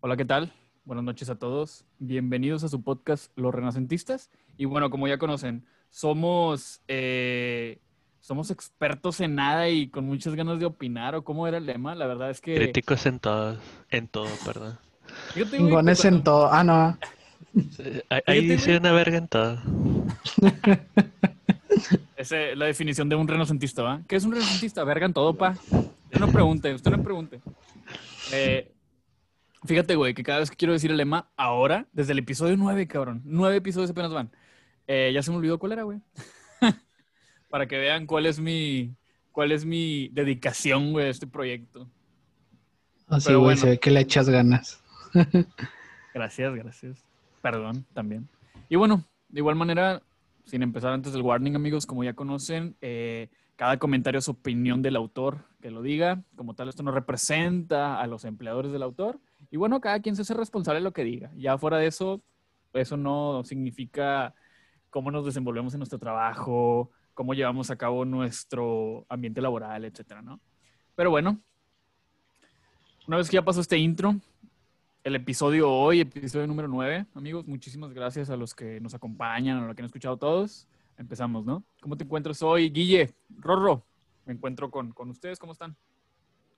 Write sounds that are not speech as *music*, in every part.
Hola, ¿qué tal? Buenas noches a todos. Bienvenidos a su podcast Los Renacentistas. Y bueno, como ya conocen, somos, eh, somos expertos en nada y con muchas ganas de opinar. ¿O cómo era el lema? La verdad es que... Críticos en todo, en todo, perdón. Que en todo. Ah, no. Sí, Ahí dice una verga en todo. Esa es la definición de un renacentista, ¿va? ¿Qué es un renacentista? Vergan todo, pa. Usted no pregunte, usted no pregunte. Eh, fíjate, güey, que cada vez que quiero decir el lema, ahora, desde el episodio 9, cabrón, nueve episodios apenas van, eh, ya se me olvidó cuál era, güey. *laughs* Para que vean cuál es mi, cuál es mi dedicación, güey, a este proyecto. Así, Pero güey, bueno. se ve que le echas ganas. *laughs* Gracias, gracias. Perdón, también. Y bueno, de igual manera, sin empezar antes del warning, amigos, como ya conocen, eh, cada comentario es opinión del autor que lo diga. Como tal, esto no representa a los empleadores del autor. Y bueno, cada quien se hace responsable de lo que diga. Ya fuera de eso, eso no significa cómo nos desenvolvemos en nuestro trabajo, cómo llevamos a cabo nuestro ambiente laboral, etcétera, ¿no? Pero bueno, una vez que ya pasó este intro, el episodio hoy, episodio número 9. Amigos, muchísimas gracias a los que nos acompañan, a los que han escuchado todos. Empezamos, ¿no? ¿Cómo te encuentras hoy, Guille? Rorro, me encuentro con, con ustedes, ¿cómo están?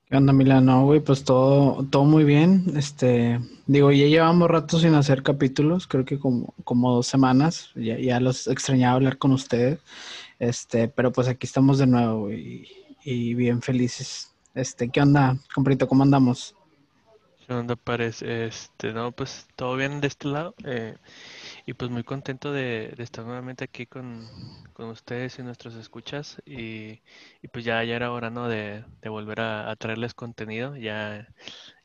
¿Qué onda, Milano? Güey, pues todo, todo muy bien. Este, digo, ya llevamos rato sin hacer capítulos, creo que como, como dos semanas. Ya, ya los extrañaba hablar con ustedes. Este, pero pues aquí estamos de nuevo, güey, y, bien felices. Este, ¿qué onda, comprito? ¿Cómo andamos? ¿Qué onda, parece? Este, no, pues todo bien de este lado. eh, y pues muy contento de, estar nuevamente aquí con, con ustedes y nuestros escuchas. Y, y pues ya, ya era hora, ¿no? De, de volver a, a traerles contenido. Ya,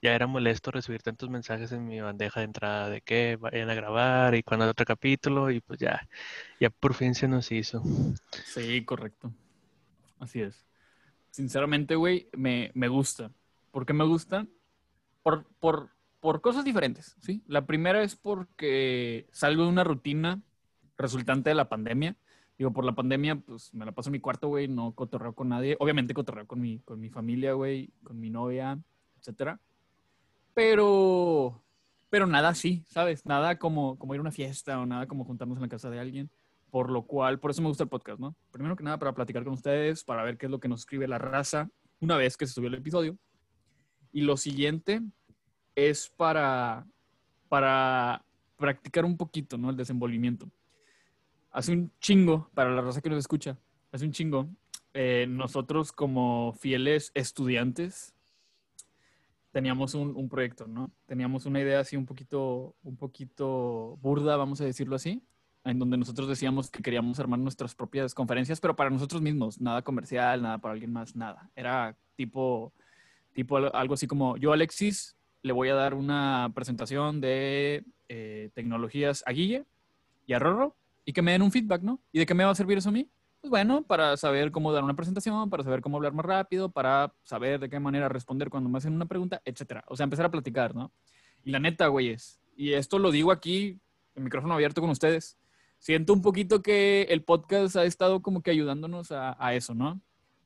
ya era molesto recibir tantos mensajes en mi bandeja de entrada de que vayan a grabar y cuando hay otro capítulo. Y pues ya, ya por fin se nos hizo. Sí, correcto. Así es. Sinceramente, güey, me, me gusta. ¿Por qué me gusta? Por, por, por cosas diferentes, ¿sí? La primera es porque salgo de una rutina resultante de la pandemia. Digo, por la pandemia, pues me la paso en mi cuarto, güey, no cotorreo con nadie. Obviamente cotorreo con mi, con mi familia, güey, con mi novia, etcétera. Pero, pero nada así, ¿sabes? Nada como, como ir a una fiesta o nada como juntarnos en la casa de alguien. Por lo cual, por eso me gusta el podcast, ¿no? Primero que nada, para platicar con ustedes, para ver qué es lo que nos escribe la raza una vez que se subió el episodio. Y lo siguiente es para, para practicar un poquito, ¿no? El desenvolvimiento. Hace un chingo, para la raza que nos escucha, hace un chingo, eh, nosotros como fieles estudiantes teníamos un, un proyecto, ¿no? Teníamos una idea así un poquito, un poquito burda, vamos a decirlo así, en donde nosotros decíamos que queríamos armar nuestras propias conferencias, pero para nosotros mismos, nada comercial, nada para alguien más, nada. Era tipo, tipo al- algo así como, yo Alexis le voy a dar una presentación de eh, tecnologías a Guille y a Rorro y que me den un feedback, ¿no? ¿Y de qué me va a servir eso a mí? Pues bueno, para saber cómo dar una presentación, para saber cómo hablar más rápido, para saber de qué manera responder cuando me hacen una pregunta, etcétera. O sea, empezar a platicar, ¿no? Y la neta, güeyes, y esto lo digo aquí, el micrófono abierto con ustedes, siento un poquito que el podcast ha estado como que ayudándonos a, a eso, ¿no?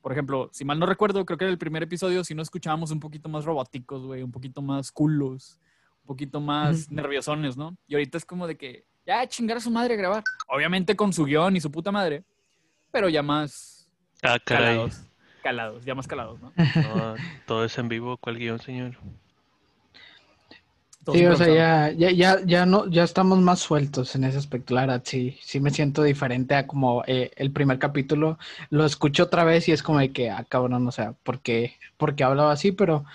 Por ejemplo, si mal no recuerdo, creo que en el primer episodio sí nos escuchábamos un poquito más robóticos, güey, un poquito más culos, un poquito más nerviosones, ¿no? Y ahorita es como de que, ya, chingar a su madre a grabar. Obviamente con su guion y su puta madre, pero ya más Ah, caray. calados. Calados, ya más calados, ¿no? No, todo es en vivo. ¿Cuál guion, señor? Sí, o sea, ya, ya, ya, ya no, ya estamos más sueltos en ese aspecto, la verdad, sí, sí me siento diferente a como eh, el primer capítulo, lo escucho otra vez y es como de que, ah, cabrón, o sea, ¿por qué, por qué hablaba así? Pero,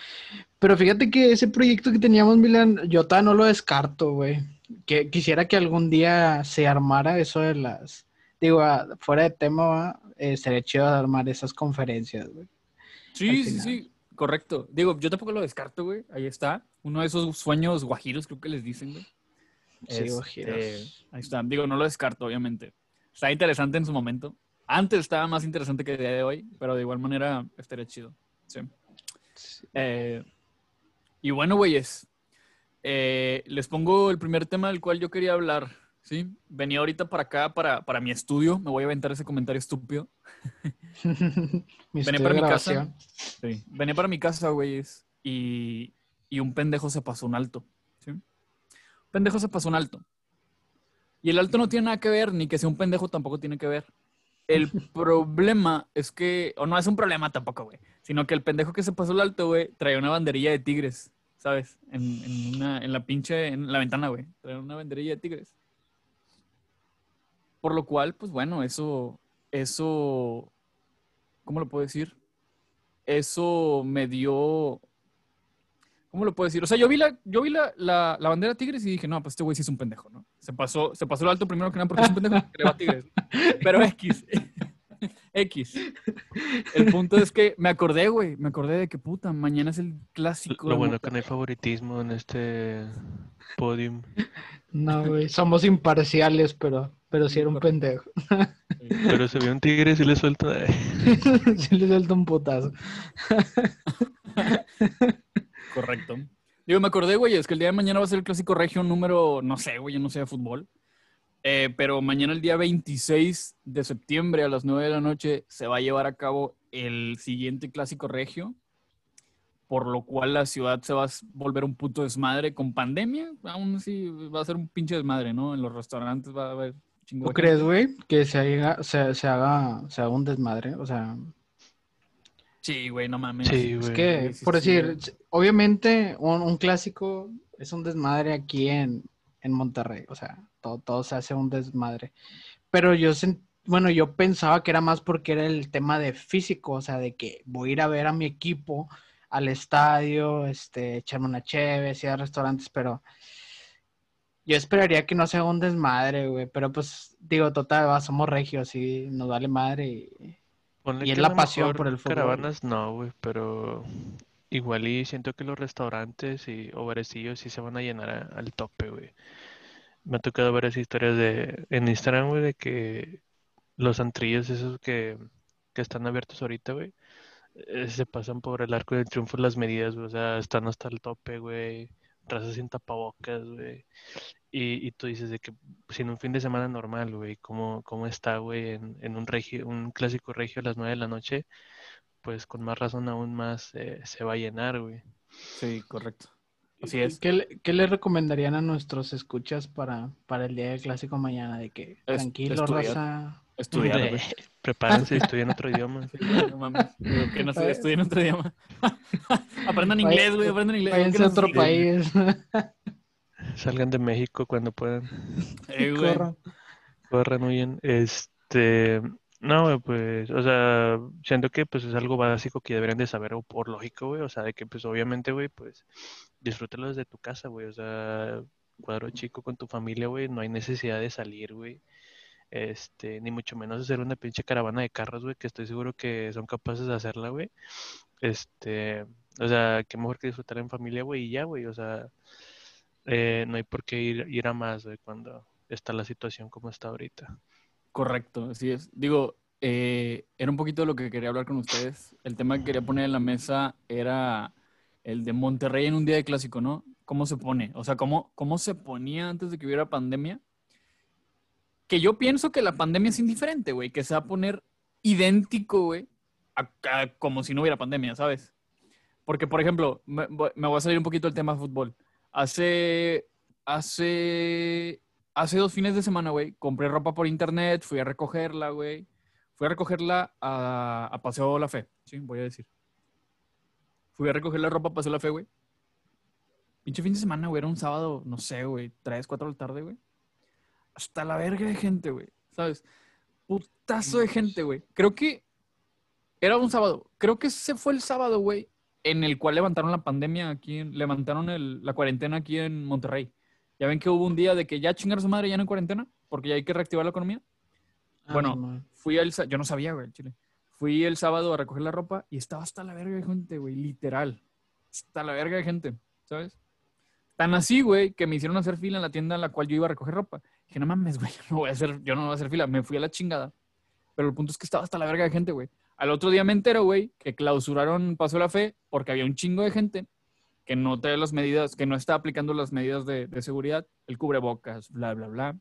pero fíjate que ese proyecto que teníamos, Milan, yo todavía no lo descarto, güey, que quisiera que algún día se armara eso de las, digo, ah, fuera de tema, va, eh, sería chido armar esas conferencias, güey. Sí, sí, sí, correcto. Digo, yo tampoco lo descarto, güey. Ahí está. Uno de esos sueños guajiros, creo que les dicen, güey. Sí, Este, guajiros. Ahí está. Digo, no lo descarto, obviamente. Está interesante en su momento. Antes estaba más interesante que el día de hoy, pero de igual manera estaría chido. Sí. Eh, y bueno, güeyes, eh, les pongo el primer tema del cual yo quería hablar. ¿sí? Venía ahorita para acá, para, para mi estudio. Me voy a aventar ese comentario estúpido. *laughs* Venía para mi casa. Sí. Venía para mi casa, güeyes, y, y un pendejo se pasó un alto. ¿sí? Un pendejo se pasó un alto. Y el alto no tiene nada que ver, ni que sea un pendejo tampoco tiene que ver. El *laughs* problema es que, o no es un problema tampoco, güey, sino que el pendejo que se pasó el alto, güey, traía una banderilla de tigres, ¿sabes? En, en, una, en la pinche, en la ventana, güey, traía una banderilla de tigres. Por lo cual, pues bueno, eso, eso, ¿cómo lo puedo decir? Eso me dio, ¿cómo lo puedo decir? O sea, yo vi la, yo vi la, la, la bandera Tigres y dije, no, pues este güey sí es un pendejo, ¿no? Se pasó, se pasó el alto primero que nada porque es un pendejo que le va a Tigres. Pero X. *laughs* X. El punto es que me acordé, güey. Me acordé de que puta, mañana es el clásico. Lo bueno que no hay favoritismo en este podium. No, güey, somos imparciales, pero, pero sí era un pendejo. *laughs* Pero se vio un tigre y sí le suelta. *laughs* sí le suelta un putazo. Correcto. Digo, me acordé, güey, es que el día de mañana va a ser el clásico regio número, no sé, güey, yo no sé de fútbol. Eh, pero mañana, el día 26 de septiembre a las 9 de la noche, se va a llevar a cabo el siguiente clásico regio. Por lo cual la ciudad se va a volver un puto desmadre con pandemia. Aún así va a ser un pinche desmadre, ¿no? En los restaurantes va a haber chingo ¿Tú crees, güey, que se haga, se, se haga, se haga un desmadre? O sea, Sí, güey, no mames. Sí, es güey. que, Sí, sí, por sí, decir, obviamente un, un clásico es un desmadre aquí en, en Monterrey. O sea, todo, todo se hace un desmadre. Pero yo, bueno, yo pensaba que era más porque era el tema de físico, o sea, de que voy a ir a ver a mi equipo al estadio, este, echarme una cheve, ir a restaurantes, pero yo esperaría que no sea un desmadre, güey. Pero pues, digo, total, va, somos regios y nos vale madre y... Ponle Y es la pasión por el fútbol. Caravanas no, güey, pero igual y siento que los restaurantes y o barecillos sí se van a llenar a- al tope, güey. Me ha tocado varias historias de en Instagram, güey, de que los antrillos esos que, que están abiertos ahorita, güey, eh, se pasan por el arco del triunfo las medidas, güey, o sea, están hasta el tope, güey, raza sin tapabocas, güey. Y, y tú dices de que sin un fin de semana normal, güey, ¿cómo, cómo está, güey, en, en un regio, un clásico regio a las 9 de la noche? Pues con más razón aún más eh, se va a llenar, güey. Sí, correcto. Así es. ¿Qué, le- qué le recomendarían a nuestros escuchas para, para el día del clásico mañana? De que Es- tranquilo, estudiar. raza. Estudiar, güey. *laughs* Prepárense, estudian otro idioma. *laughs* Sí, no mames. Que no estudien otro idioma. *laughs* aprendan inglés, güey, aprendan inglés. Váyanse que a otro país. Salgan de México cuando puedan. *laughs* Eh, güey. Corran. Corran, huyen. Este, no, güey, pues, o sea, siento que pues es algo básico que deberían de saber o por lógico, güey, o sea, de que pues obviamente, güey, pues disfrútalo desde tu casa, güey, o sea, cuadro chico con tu familia, güey, no hay necesidad de salir, güey. Este, ni mucho menos hacer una pinche caravana de carros, güey, que estoy seguro que son capaces de hacerla, güey. Este, o sea, qué mejor que disfrutar en familia, güey, y ya, güey, o sea, eh, no hay por qué ir, ir a más, cuando está la situación como está ahorita. Correcto, así es. Digo, eh, era un poquito lo que quería hablar con ustedes. El tema que quería poner en la mesa era el de Monterrey en un día de clásico, ¿no? ¿Cómo se pone? O sea, ¿cómo, cómo se ponía antes de que hubiera pandemia? Que yo pienso que la pandemia es indiferente, güey, que se va a poner idéntico, güey, como si no hubiera pandemia, ¿sabes? Porque, por ejemplo, me, me voy a salir un poquito del tema de fútbol. Hace, hace, hace dos fines de semana, güey, compré ropa por internet, fui a recogerla, güey. Fui a recogerla a, a Paseo La Fe, sí, voy a decir. Fui a recoger la ropa a Paseo La Fe, güey. Pinche fin de semana, güey, era un sábado, no sé, güey, 3, 4 de la tarde, güey. Hasta la verga de gente, güey, ¿sabes? Putazo de gente, güey. Creo que era un sábado. Creo que ese fue el sábado, güey, en el cual levantaron la pandemia aquí, en- levantaron el- la cuarentena aquí en Monterrey. Ya ven que hubo un día de que ya chingar a su madre ya no en cuarentena, porque ya hay que reactivar la economía. Ah, Bueno. Fui el, yo no sabía, güey, el chile. Fui el sábado a recoger la ropa y estaba hasta la verga de gente, güey, literal. Hasta la verga de gente, ¿sabes? Tan así, güey, que me hicieron hacer fila en la tienda en la cual yo iba a recoger ropa. Dije, no mames, güey, *laughs* no voy a hacer, yo no voy a hacer fila. Me fui a la chingada. Pero el punto es que estaba hasta la verga de gente, güey. Al otro día me entero, güey, que clausuraron Paso de la Fe porque había un chingo de gente que no trae las medidas, que no está aplicando las medidas de, de seguridad, el cubrebocas, bla, bla, bla.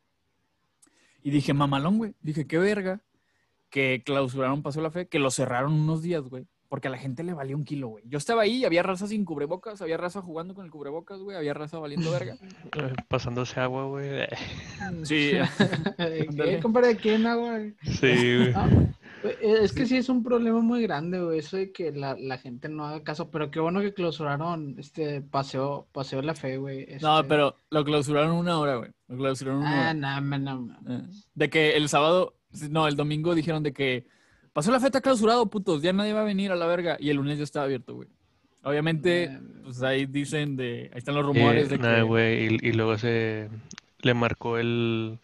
Y dije, mamalón, güey. Dije, qué verga que clausuraron Paso de la Fe, que lo cerraron unos días, güey, porque a la gente le valía un kilo, güey. Yo estaba ahí, había raza sin cubrebocas, había raza jugando con el cubrebocas, güey, había raza valiendo verga. *laughs* Pasándose agua, güey. Sí, *laughs* ¿Qué, compadre? ¿Quién agua? Sí, güey. Ah, güey, Es que sí es un problema muy grande, güey, eso de que la, la gente no haga caso, pero qué bueno que clausuraron este paseo, paseo de la fe, güey. no, este- pero lo clausuraron una hora, güey. Lo clausuraron una Ah, hora. no, no, no. Eh, De que el sábado, no, el domingo dijeron de que pasó la feta clausurado, putos, ya nadie va a venir a la verga. Y el lunes ya estaba abierto, güey. Obviamente, Eh, pues ahí dicen de, ahí están los rumores Eh, de que... güey. Y, y luego se le marcó el,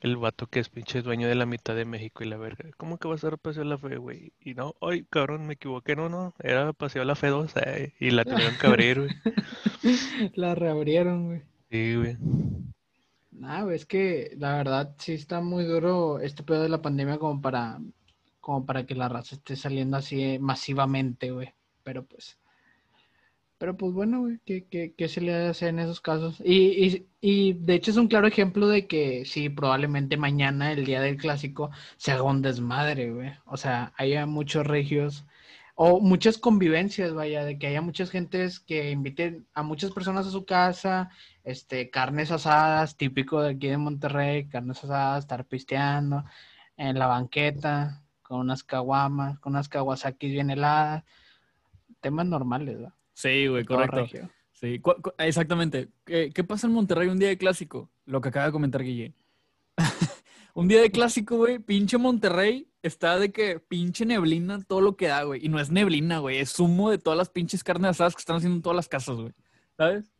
el vato que es pinche dueño de la mitad de México y la verga. ¿Cómo que va a ser Paseo la Fe, güey? Y no, ay, cabrón, me equivoqué, no, no. Era Paseo la Fe 2, eh, y la tuvieron que abrir, güey. *laughs* La reabrieron, güey. Sí, güey. Nah, güey, es que la verdad sí está muy duro este pedo de la pandemia como para, como para que la raza esté saliendo así eh, masivamente, güey. Pero pues, pero pues bueno, güey, ¿qué, qué, qué se le hace en esos casos? Y, y, y de hecho es un claro ejemplo de que sí, probablemente mañana, el día del clásico, se haga un desmadre, güey. O sea, haya muchos regios o muchas convivencias, vaya, de que haya muchas gentes que inviten a muchas personas a su casa, este, carnes asadas, típico de aquí de Monterrey, carnes asadas, estar pisteando en la banqueta, con unas caguamas, con unas kawasakis bien heladas, temas normales, ¿verdad? Sí, güey, correcto. regio. Sí, exactamente. ¿Qué, qué pasa en Monterrey un día de clásico? Lo que acaba de comentar Guille. *laughs* un día de clásico, güey, pinche Monterrey está de que pinche neblina todo lo que da, güey. Y no es neblina, güey, es humo de todas las pinches carnes asadas que están haciendo en todas las casas, güey. ¿Sabes?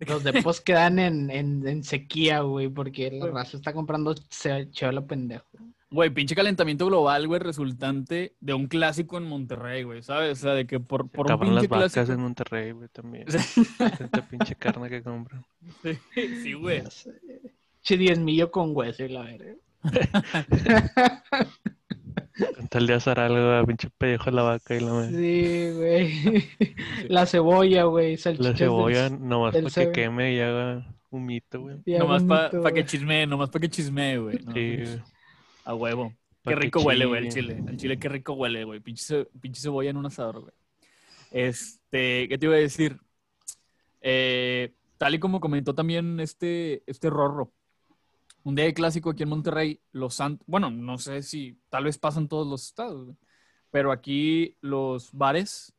Los depos quedan en, en, en sequía, güey, porque la raza está comprando se lo pendejo. Güey, pinche calentamiento global, güey, resultante de un clásico en Monterrey, güey, ¿sabes? O sea, de que por, por un Acabaron las pinche vacas clásico. en Monterrey, güey, también. Sí, *laughs* Tanta pinche carne que compran. sí, güey. Che, diez millo con hueso y la verga. *laughs* Con tal de asar algo, a pinche pellejo de la vaca y la madre. Sí, güey. *laughs* La cebolla, güey. La del- cebolla nomás del para que queme y haga un mito, güey. Nomás para bonito, que güey. chismee, nomás para que chismee, güey. ¿no? Sí, güey. A huevo. Pa' Qué rico huele, güey, el chile. El chile qué rico huele, güey. Pinche, ce- pinche cebolla en un asador, güey. Este, ¿qué te iba a decir? Eh, tal y como comentó también este, este Rorro. Un día de clásico aquí en Monterrey, los Santos, bueno, no sé si tal vez pasan todos los estados, pero aquí los bares,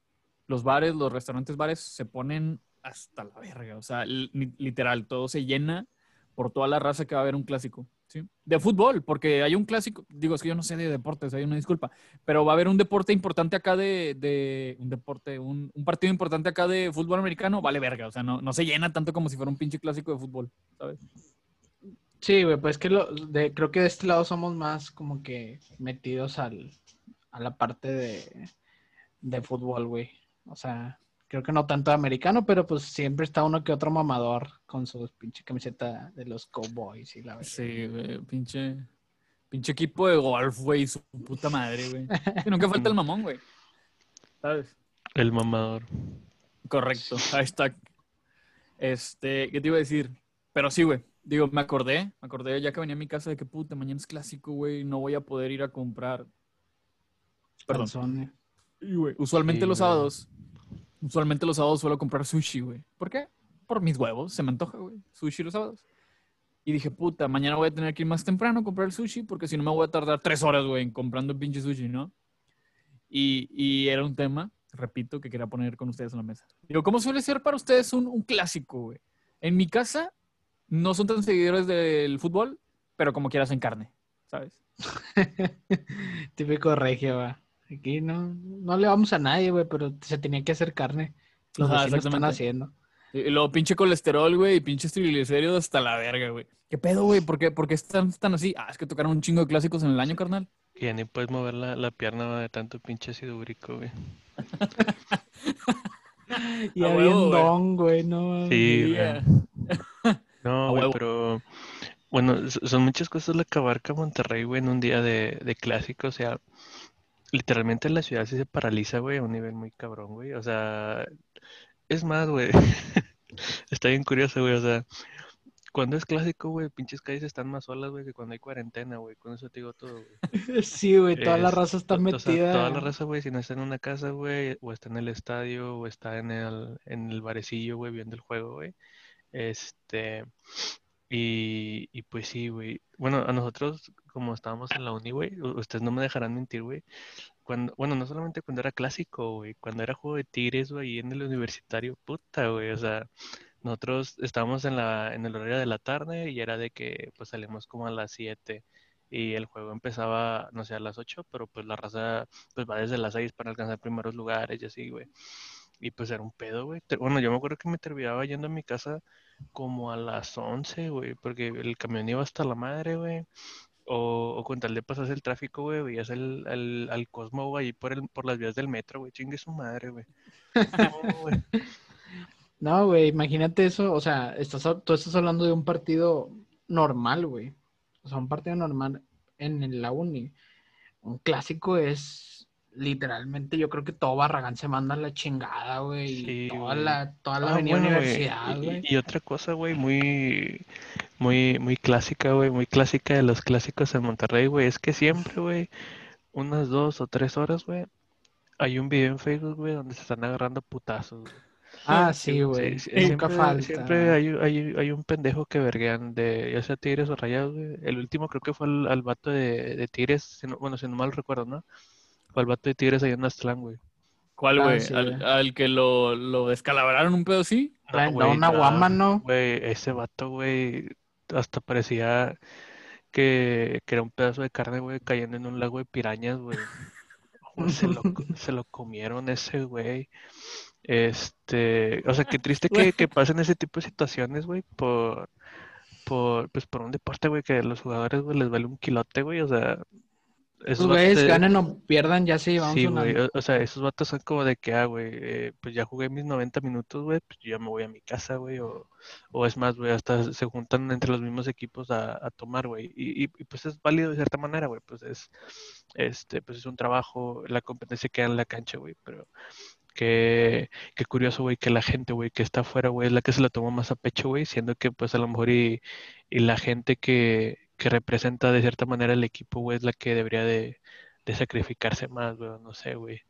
los bares, los restaurantes bares se ponen hasta la verga. O sea, li- literal, todo se llena por toda la raza que va a haber un clásico. ¿sí? De fútbol, porque hay un clásico, digo, es que yo no sé de deportes, hay una disculpa, pero va a haber un deporte importante acá de, de- un deporte, un partido importante acá de fútbol americano, vale verga, o sea, no, no se llena tanto como si fuera un pinche clásico de fútbol, ¿sabes? Sí, güey, pues que lo, de, creo que de este lado somos más como que metidos al, a la parte de, de fútbol, güey. O sea, creo que no tanto americano, pero pues siempre está uno que otro mamador con su pinche camiseta de los Cowboys y la verdad. Sí, güey, pinche, pinche equipo de golf, güey, su puta madre, güey. Nunca falta el mamón, güey, ¿sabes? El mamador. Correcto, hashtag. Este, ¿qué te iba a decir? Pero sí, güey. Digo, me acordé, me acordé ya que venía a mi casa de que puta, mañana es clásico, güey, no voy a poder ir a comprar. Perdón. Y, güey, usualmente Sí, los güey. sábados, usualmente los sábados suelo comprar sushi, güey. ¿Por qué? Por mis huevos, se me antoja, güey. Sushi los sábados. Y dije, puta, mañana voy a tener que ir más temprano a comprar el sushi porque si no me voy a tardar tres horas, güey, en comprando pinche sushi, ¿no? Y, y era un tema, repito, que quería poner con ustedes en la mesa. Digo, ¿cómo suele ser para ustedes un, un clásico, güey? En mi casa no son tan seguidores del fútbol, pero como quieras en carne, ¿sabes? *laughs* Típico regio, va. Aquí no, no le vamos a nadie, güey, pero se tenía que hacer carne. Los vecinos están haciendo. Y y luego pinche colesterol, güey, y pinches triglicéridos hasta la verga, güey. ¿Qué pedo, güey? ¿Por qué, por qué están, están así? Ah, es que tocaron un chingo de clásicos en el año, carnal. Y ya ni puedes mover la, la pierna de tanto pinche ácido úrico, güey. *laughs* *laughs* Ya huevo, bien güey. don, güey, no. Sí, Yeah. No, güey, pero bueno, son muchas cosas las que abarca Monterrey, güey, en un día de, de clásico. O sea, literalmente la ciudad sí se paraliza, güey, a un nivel muy cabrón, güey. O sea, es más, güey. *laughs* Está bien curioso, güey. O sea, cuando es clásico, güey, pinches calles están más solas, güey, que cuando hay cuarentena, güey. Con eso te digo todo, güey. *laughs* Sí, güey, toda la raza está o sea, metida. toda la raza, güey, si no está en una casa, güey, o está en el estadio, o está en el, en el barecillo, güey, viendo el juego, güey. Este, y, y pues sí, güey. Bueno, a nosotros, como estábamos en la uni, güey, ustedes no me dejarán mentir, güey. Cuando, bueno, no solamente cuando era clásico, güey, cuando era juego de Tigres, güey, en el universitario, puta, güey, o sea, nosotros estábamos en la, en el horario de la tarde y era de que, pues, salimos como a las 7 y el juego empezaba, no sé, a las 8, pero pues la raza, pues, va desde las 6 para alcanzar primeros lugares y así, güey. Y pues era un pedo, güey. Bueno, yo me acuerdo que me terminaba yendo a mi casa como a las 11, güey, porque el camión iba hasta la madre, güey. O, o con tal de pasarse el tráfico, güey, veías el, al, al Cosmo, ahí por, el, por las vías del metro, güey. Chingue su madre, güey. No, güey. *laughs* No, imagínate eso, o sea, estás, tú estás hablando de un partido normal, güey. O sea, un partido normal en la uni. Un clásico es literalmente, yo creo que todo Barragán se manda a la chingada, güey. Sí, toda güey. la, toda la Ah, avenida bueno, universidad, güey. Y, y otra cosa, güey, muy, muy, muy clásica, güey, muy clásica de los clásicos en Monterrey, güey, es que siempre, güey, unas dos o tres horas, güey, hay un video en Facebook, güey, donde se están agarrando putazos, güey. Ah, sí, güey. Sí, sí, Nunca siempre, falta. siempre hay, hay, hay un pendejo que verguean de, ya sea Tigres o Rayados, güey. El último creo que fue al, al vato de, de Tigres, si no- bueno, si no mal recuerdo, ¿no? Fue al vato de Tigres allá en Aztlán, güey. ¿Cuál, Ah, güey? sí, ¿Al, que lo, lo descalabraron un pedo así? Da güey, una guama, ¿no? Güey, ese vato, güey, hasta parecía que, que era un pedazo de carne, güey, cayendo en un lago de pirañas, güey. *laughs* Se lo, se lo comieron ese güey. Este, o sea, qué triste que, que pasen ese tipo de situaciones, güey, por, por, pues por un deporte, güey, que a los jugadores, güey, les vale un quilote, güey, o sea, esos Los güeyes ganen o pierdan, ya se llevan Sí, güey, o, o sea, esos vatos son como de que, ah, güey, eh, pues ya jugué mis 90 minutos, güey, pues yo ya me voy a mi casa, güey, o, o es más, güey, hasta se juntan entre los mismos equipos a, a tomar, güey, y, y- y, pues es válido de cierta manera, güey, pues es, este, pues es un trabajo, la competencia queda en la cancha, güey, pero qué, qué curioso, güey, que la gente, güey, que está afuera, güey, es la que se lo toma más a pecho, güey, siendo que, pues a lo mejor y, y la gente que, que representa de cierta manera el equipo, güey, es la que debería de, de sacrificarse más, güey, no sé, güey.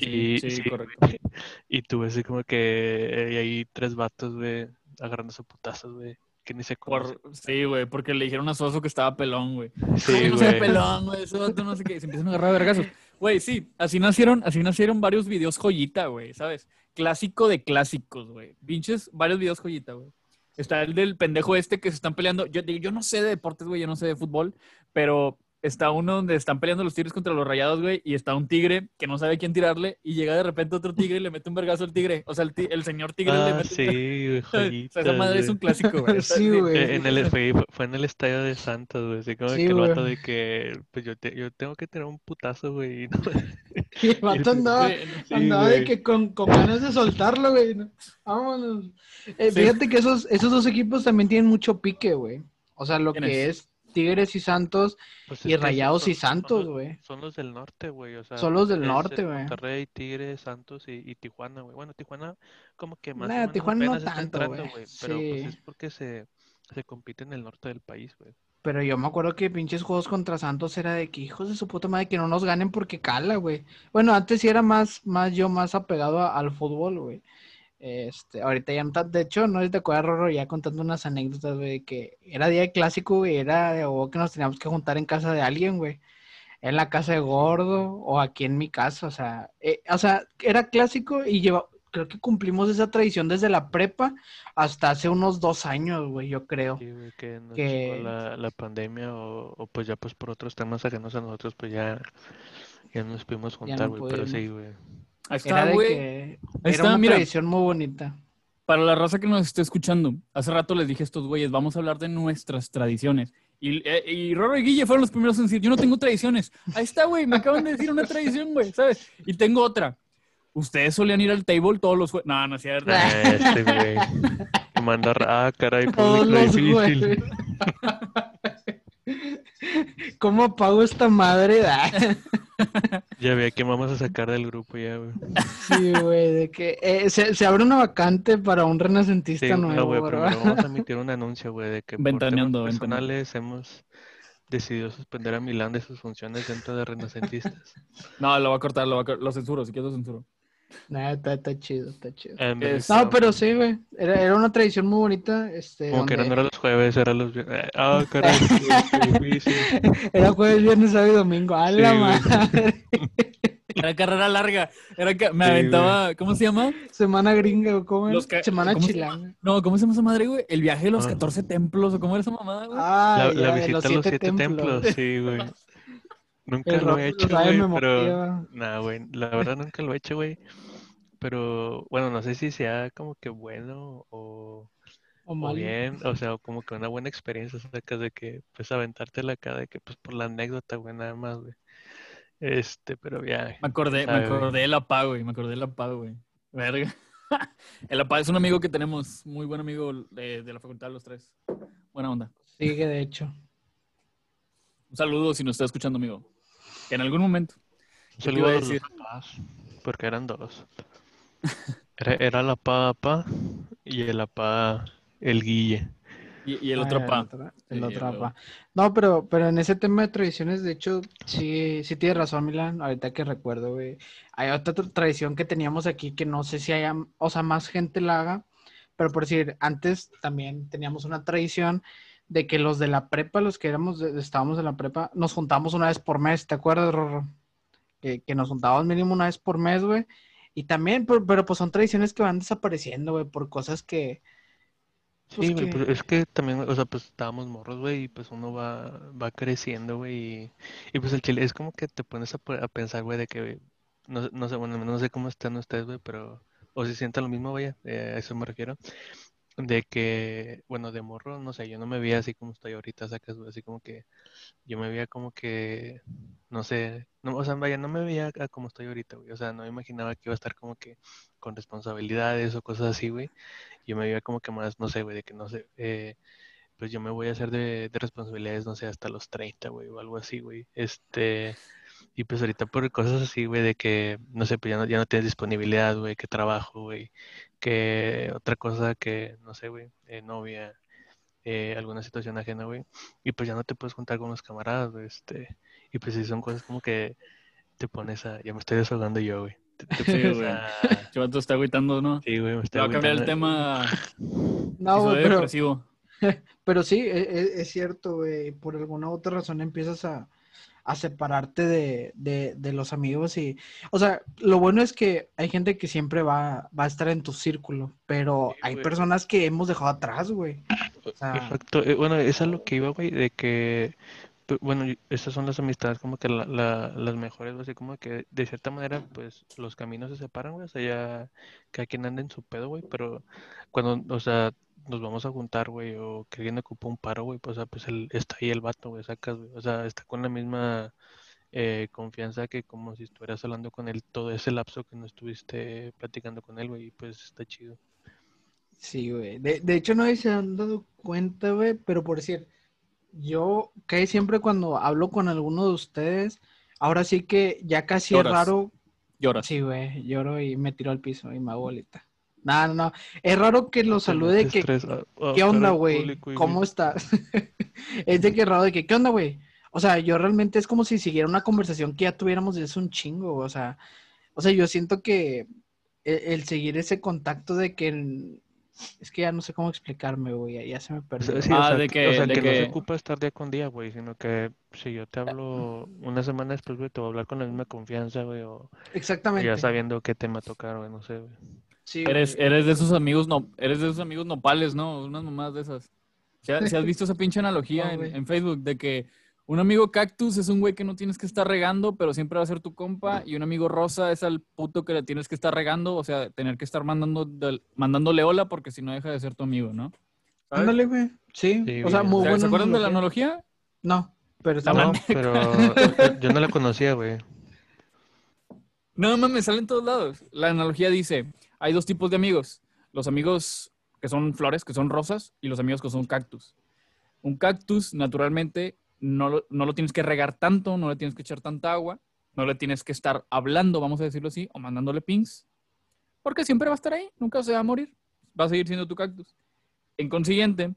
Y, sí, sí, correcto. *laughs* Y tú ves así como que hay tres vatos, güey, agarrándose putazos, güey, que ni se. Por, sí, güey, porque le dijeron a Soso que estaba pelón, güey. Sí, Ay, no güey. pelón, güey. Vato no sé qué. Se empiezan a agarrar vergazos. Güey, sí, así nacieron, así nacieron varios videos joyita, güey, ¿sabes? Clásico de clásicos, güey. Pinches, varios videos joyita, güey. Está el del pendejo este que se están peleando. Yo, yo no sé de deportes, güey, yo no sé de fútbol, pero está uno donde están peleando los tigres contra los rayados, güey, y está un tigre que no sabe quién tirarle, y llega de repente otro tigre y le mete un vergazo al tigre. O sea, el, señor tigre le Ah, mete sí, un *laughs* güey, O sea, esa madre es un clásico, güey. *laughs* Sí, güey. En el, fue, fue en el estadio de Santos, güey. Así como Sí, que el vato güey. de que, pues yo, te- yo tengo que tener un putazo, güey. y no- Y *laughs* el vato andaba, Sí, Sí, andaba de que con, con ganas de soltarlo, güey. ¿no? Vámonos. Eh, Sí. Fíjate que esos, esos dos equipos también tienen mucho pique, güey. O sea, lo ¿Quién que es? es Tigres y Santos Pues y Rayados son- y Santos, güey. son los del norte, güey. O sea, Son los del norte, güey. Monterrey, Tigres, Santos y, y Tijuana, güey. Bueno, Tijuana como que más o Nah, menos Tijuana no tanto, güey. Pero pues Sí. es porque se, se compite en el norte del país, güey. Pero yo me acuerdo que pinches juegos contra Santos era de que hijos de su puta madre que no nos ganen porque cala, güey. Bueno, antes sí era más, más yo más apegado a- al fútbol, güey. Este, ahorita ya no tan- de hecho, no sé si te acuerdas, Rorro, ya contando unas anécdotas, güey, de que era día de clásico, güey, era de huevo que nos teníamos que juntar en casa de alguien, güey. En la casa de Gordo o aquí en mi casa, o sea, eh, o sea, era clásico y lleva, creo que cumplimos esa tradición desde la prepa hasta hace unos dos años, güey, yo creo. Sí, güey, que nos Que- la, la pandemia o, o pues ya pues por otros temas ajenos a nosotros, pues ya, ya no nos pudimos juntar, no güey. Pero sí, güey. Ahí Era está, de güey. que Ahí era está, una mira. tradición muy bonita. Para la raza que nos esté escuchando, hace rato les dije a estos güeyes, vamos a hablar de nuestras tradiciones. Y, eh, y Roro y Guille fueron los primeros en decir, yo no tengo tradiciones. Ahí está, güey, me acaban de decir una tradición, güey, ¿sabes? Y tengo otra. Ustedes solían ir al table todos los jueves. No, no es cierto. Este, güey. Que manda, ah, caray, Todos público los difícil. *laughs* ¿Cómo apago esta madre? *laughs* Ya ve que vamos a sacar del grupo ya, güey. Sí, güey, de que eh, se, se abre una vacante para un renacentista Sí, no, nuevo, güey, primero vamos a emitir un anuncio, güey, de que por temas Ventaneando, ventaneando. personales hemos decidido suspender a Milán de sus funciones dentro de renacentistas. No, lo va a cortar, lo, va a lo censuro, si quieres lo censuro. Nah, está, está chido, está chido. Es- No, pero sí, güey. Era, era una tradición muy bonita. Este, Como que donde- no era los jueves, era los viernes. Ah, caray, *laughs* qué difícil. *laughs* Era jueves, viernes, sábado y domingo. ¡A la Sí, madre! Era carrera larga. Era que me Sí, aventaba, ¿cómo se llama? Semana gringa, ¿o cómo era? Semana ¿cómo se. No, ¿cómo se llama esa madre, güey? El viaje de los Ah. 14 templos, ¿o cómo era esa mamada, güey? Ah, La, ya, la visita a los siete templos, sí, güey. *laughs* Nunca El lo he hecho, güey, pero... Nah, güey, la verdad nunca lo he hecho, güey. Pero, bueno, no sé si sea como que bueno o, O o bien, o sea, como que una buena experiencia, sacas de que, pues, aventártela acá, de que, pues, por la anécdota, güey, nada más, güey. Este, pero ya, Me acordé, me sabe, acordé del APA, güey. Me acordé del APA, güey. Verga. *laughs* El APA es un amigo que tenemos, muy buen amigo de, de la facultad, los tres. Buena onda. Sigue, de hecho. Un saludo si nos está escuchando, amigo. En algún momento. Un ¿Qué te saludo iba a decir? papás, porque eran dos. *laughs* Era, era la papa y el apa, el guille. Y, y el Ah, otro APA. otro- El otro apa. No, pero, pero en ese tema de tradiciones, de hecho, sí, sí tienes razón, Milan. Ahorita que recuerdo, güey. Hay otra tra- tradición que teníamos aquí que no sé si haya, o sea, más gente la haga, pero por decir, antes también teníamos una tradición de que los de la prepa, los que éramos, de- estábamos en la prepa, nos juntamos una vez por mes, ¿te acuerdas, Rorro? Que, que nos juntábamos mínimo una vez por mes, güey. Y también, pero, pero pues son tradiciones que van desapareciendo, güey, por cosas que... pues, Sí, güey, que- pero es que también, o sea, pues estábamos morros, güey, y pues uno va, va creciendo, güey, y, y pues el chile es como que te pones a, a pensar, güey, de que, no, no sé, bueno, no sé cómo están ustedes, güey, pero, o si sientan lo mismo, vaya, eh, a eso me refiero, de que, bueno, de morro, no sé, yo no me veía así como estoy ahorita, sacas, así como que, yo me veía como que, no sé, no, o sea, vaya, no me veía como estoy ahorita, güey, o sea, no me imaginaba que iba a estar como que con responsabilidades o cosas así, güey, yo me veía como que más, no sé, güey, de que no sé, eh, pues yo me voy a hacer de, de responsabilidades, no sé, hasta los 30, güey, o algo así, güey. Este, y pues ahorita por cosas así, güey, de que, no sé, pues ya no, ya no tienes disponibilidad, güey, que trabajo, güey, que otra cosa que, no sé, güey, eh, novia, eh, alguna situación ajena, güey, y pues ya no te puedes juntar con los camaradas, güey, este, y pues sí son cosas como que te pones a, ya me estoy desahogando yo, güey. Te, te Sí, pones güey. a- Chaval, está agüitando, ¿no? sí, güey, me Te estoy va a cambiar el agüitando. tema. No, güey, pero... depresivo. *laughs* Pero sí, e- e- es, cierto, güey. Por alguna u otra razón empiezas a, a separarte de, de- de los amigos y, o sea, lo bueno es que hay gente que siempre va, va a estar en tu círculo, pero Sí, hay güey. personas que hemos dejado atrás, güey. O sea, Exacto, eh, bueno, eso es lo que iba, güey, de que, bueno, estas son las amistades como que la, la- las mejores, así como que de cierta manera, pues, los caminos se separan, güey, o sea, ya cada quien anda en su pedo, güey, pero cuando, o sea, nos vamos a juntar, güey, o que alguien ocupa un paro, güey, pues, o sea, pues, el, está ahí el vato, güey, sacas, güey, o sea, está con la misma eh, confianza que como si estuvieras hablando con él todo ese lapso que no estuviste platicando con él, güey, y pues, está chido. sí, güey. De, de hecho, no se han dado cuenta, güey, pero por decir, yo que siempre cuando hablo con alguno de ustedes, ahora sí que ya casi es raro Lloras. Sí, güey, lloro y me tiro al piso y me hago bolita. No, no, no. Es raro que lo salude que, ¿qué onda, güey? ¿Cómo estás? *laughs* es de que raro de que, ¿qué onda, güey? O sea, yo realmente es como si siguiera una conversación que ya tuviéramos desde un chingo, o sea, o sea, yo siento que el, el seguir ese contacto de que el- es que ya no sé cómo explicarme, güey, ya, ya se me *laughs* O perdió. sea, sí, Ah, o sea, de que, o que- sea, de que no se ocupa estar día con día, güey, sino que si yo te hablo una semana después, güey, te voy a hablar con la misma confianza, güey, o Exactamente. ya sabiendo qué tema tocar, güey, no sé, güey. Sí, Eres, güey. eres de esos amigos no, eres de esos amigos nopales, ¿no? Unas mamás de esas. ¿Si has, visto esa pinche analogía No, en, güey. en Facebook de que un amigo cactus es un güey que no tienes que estar regando, pero siempre va a ser tu compa, y un amigo rosa es al puto que le tienes que estar regando, o sea, tener que estar mandando del- mandándole hola porque si no deja de ser tu amigo, ¿no? Ándale, güey. Sí, Sí, o sea, muy ¿Se- buena ¿Se acuerdan de la analogía. No, pero está No, pero *laughs* yo no la conocía, güey. No mames, sale en todos lados. La analogía dice, hay dos tipos de amigos. Los amigos que son flores, que son rosas, y los amigos que son cactus. Un cactus, naturalmente, no lo, no lo tienes que regar tanto, no le tienes que echar tanta agua, No le tienes que estar hablando, vamos a decirlo así, o mandándole pings, porque siempre va a estar ahí, nunca se va a morir, va a seguir siendo tu cactus. En consiguiente,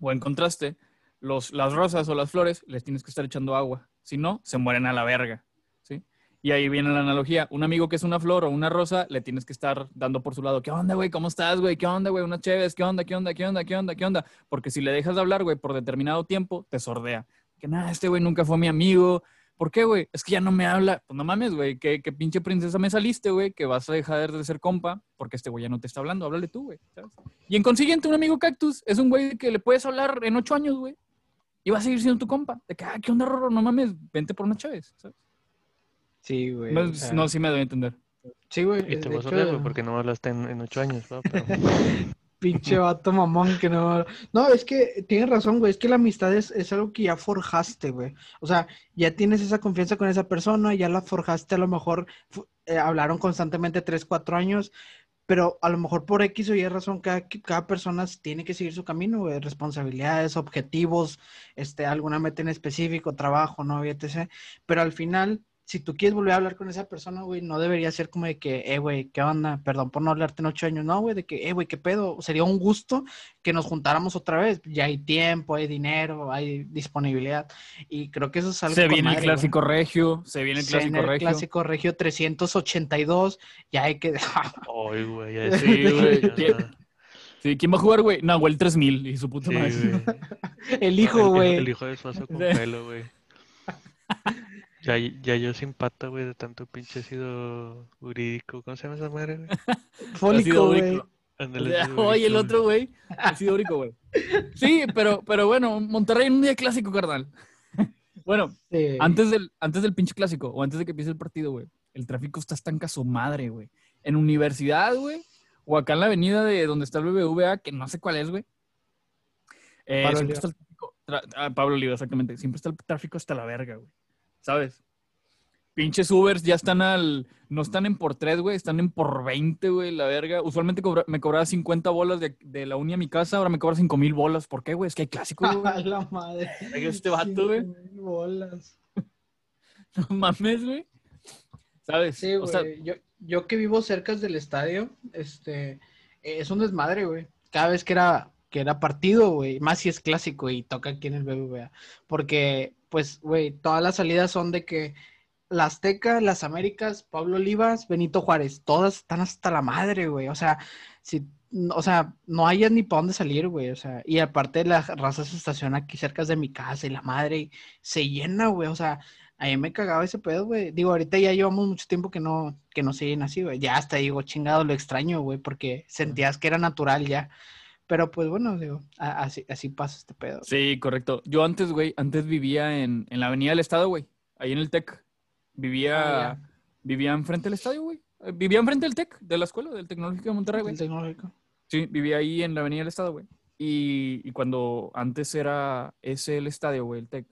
o en contraste, los, las rosas o las flores les tienes que estar echando agua, si no, se mueren a la verga, ¿sí? Y ahí viene la analogía, un amigo que es una flor o una rosa, le tienes que estar dando por su lado, ¿qué onda, güey? ¿Cómo estás, güey? ¿Qué onda, güey? Unas chéves, ¿qué onda, qué onda, qué onda, qué onda, qué onda? Porque si le dejas de hablar, güey, por determinado tiempo, te sordea. Que nada, este güey nunca fue mi amigo, ¿Por qué, güey? Es que ya no me habla. Pues no mames, güey. ¿Qué, ¿Qué, pinche princesa me saliste, güey? Que vas a dejar de ser compa porque este güey ya no te está hablando. Háblale tú, güey. Y en consiguiente, un amigo cactus es un güey que le puedes hablar en ocho años, güey. Y va a seguir siendo tu compa. De que, ah, ¿qué onda, Rorro? No mames, vente por una Chávez, ¿sabes? Sí, güey. No, o sea, no, sí me doy a entender. Sí, güey. Y te vas a odiar, güey, porque no hablaste en, en ocho años, ¿no? *laughs* Pero, Pinche *laughs* vato mamón que no. No, es que tienes razón, güey. Es que la amistad es, es algo que ya forjaste, güey. O sea, ya tienes esa confianza con esa persona, ya la forjaste, a lo mejor eh, hablaron constantemente tres, cuatro años, pero a lo mejor por X o Y razón, cada, cada persona tiene que seguir su camino, güey. Responsabilidades, objetivos, este, alguna meta en específico, trabajo, novia, etc. Pero al final, si tú quieres volver a hablar con esa persona, güey, no debería ser como de que, eh, güey, ¿qué onda? Perdón por no hablarte en ocho años. No, güey, de que, eh, güey, ¿qué pedo? Sería un gusto que nos juntáramos otra vez. Ya hay tiempo, hay dinero, hay disponibilidad. Y creo que eso es algo Se viene el güey. clásico regio, se viene el Se clásico viene el regio. clásico regio 382. Ya hay que... Ay, güey, *laughs* ya Sí, güey. ya, ¿Quién- Sí, ¿quién va a jugar, güey? Nahuel 3000 y su puta Sí, madre. güey. *laughs* el hijo, güey. El, hijo de Suazo con pelo, güey. *laughs* Ya, ya yo sin pata, güey, de tanto pinche sido jurídico. ¿Cómo se llama esa madre, güey? *laughs* Fólico, güey. Oye, el otro, güey. Ácido úrico, güey. Sí, pero, pero bueno, Monterrey en un día clásico, carnal. *laughs* Bueno, Sí. antes del, antes del pinche clásico, o antes de que empiece el partido, güey, el tráfico está estanca su madre, güey. En universidad, güey, o acá en la avenida de donde está el BBVA, que no sé cuál es, güey. Eh, Pablo siempre Oliva. está el tráfico. tra- ah, Pablo Oliva, exactamente. Siempre está el tráfico hasta la verga, güey. ¿Sabes? Pinches Ubers ya están al. No están en por 3, güey, están en por 20, güey, la verga. Usualmente cobra- me cobraba 50 bolas de, de la uni a mi casa, ahora me cobra 5 mil bolas. ¿Por qué, güey? Es que hay clásicos, *laughs* güey. A la madre. Este vato, güey. Bolas. *laughs* No mames, güey. ¿Sabes? Sí, O sea, güey. yo, yo que vivo cerca del estadio, este, eh, es un desmadre, güey. Cada vez que era, que era partido, güey, más si es clásico y toca aquí en el BBVA. Porque, pues, güey, todas las salidas son de que la Azteca, las Américas, Pablo Olivas, Benito Juárez, todas están hasta la madre, güey. O sea, si, o sea, no hay ni para dónde salir, güey. O sea, y aparte la raza se estaciona aquí cerca de mi casa y la madre se llena, güey. O sea, a mí me cagaba ese pedo, güey. Digo, ahorita ya llevamos mucho tiempo que no, que no se llena así, güey. Ya hasta digo, chingado, lo extraño, güey, porque sentías que era natural ya. Pero pues bueno, digo, así, así pasa este pedo. sí, correcto. Yo antes, güey, antes vivía en, en la avenida del Estado, güey. Ahí en el TEC. Vivía, Ah, vivía enfrente del estadio, güey. Eh, Vivía enfrente del TEC, de la escuela, del Tecnológico de Monterrey, güey. Tecnológico. Sí, vivía ahí en la avenida del Estado, güey. Y, y cuando antes era ese el estadio, güey, el TEC,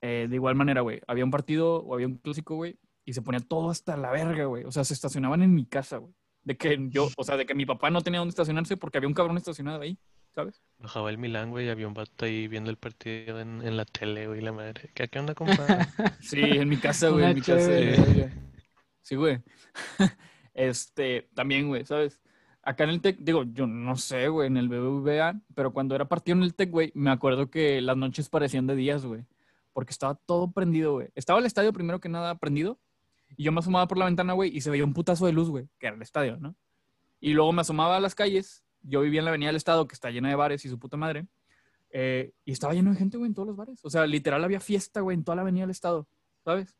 eh, de igual manera, güey, había un partido o había un clásico, güey, y se ponía todo hasta la verga, güey. O sea, se estacionaban en mi casa, güey. De que yo, o sea, de que mi papá no tenía dónde estacionarse porque había un cabrón estacionado ahí, ¿sabes? Bajaba el Milán, güey, y había un vato ahí viendo el partido en, en la tele, güey, la madre. ¿Qué, qué onda, compa? *laughs* Sí, en mi casa, güey, en mi casa. güey. Sí, güey. *laughs* Este, también, güey, ¿sabes? Acá en el TEC, digo, yo no sé, güey, en el BBVA, pero cuando era partido en el TEC, güey, me acuerdo que las noches parecían de días, güey, porque estaba todo prendido, güey. Estaba el estadio primero que nada prendido, y yo me asomaba por la ventana, güey, y se veía un putazo de luz, güey, que era el estadio, ¿no? Y luego me asomaba a las calles, yo vivía en la avenida del Estado, que está llena de bares y su puta madre, eh, y estaba lleno de gente, güey, en todos los bares. O sea, literal había fiesta, güey, en toda la avenida del Estado, ¿sabes?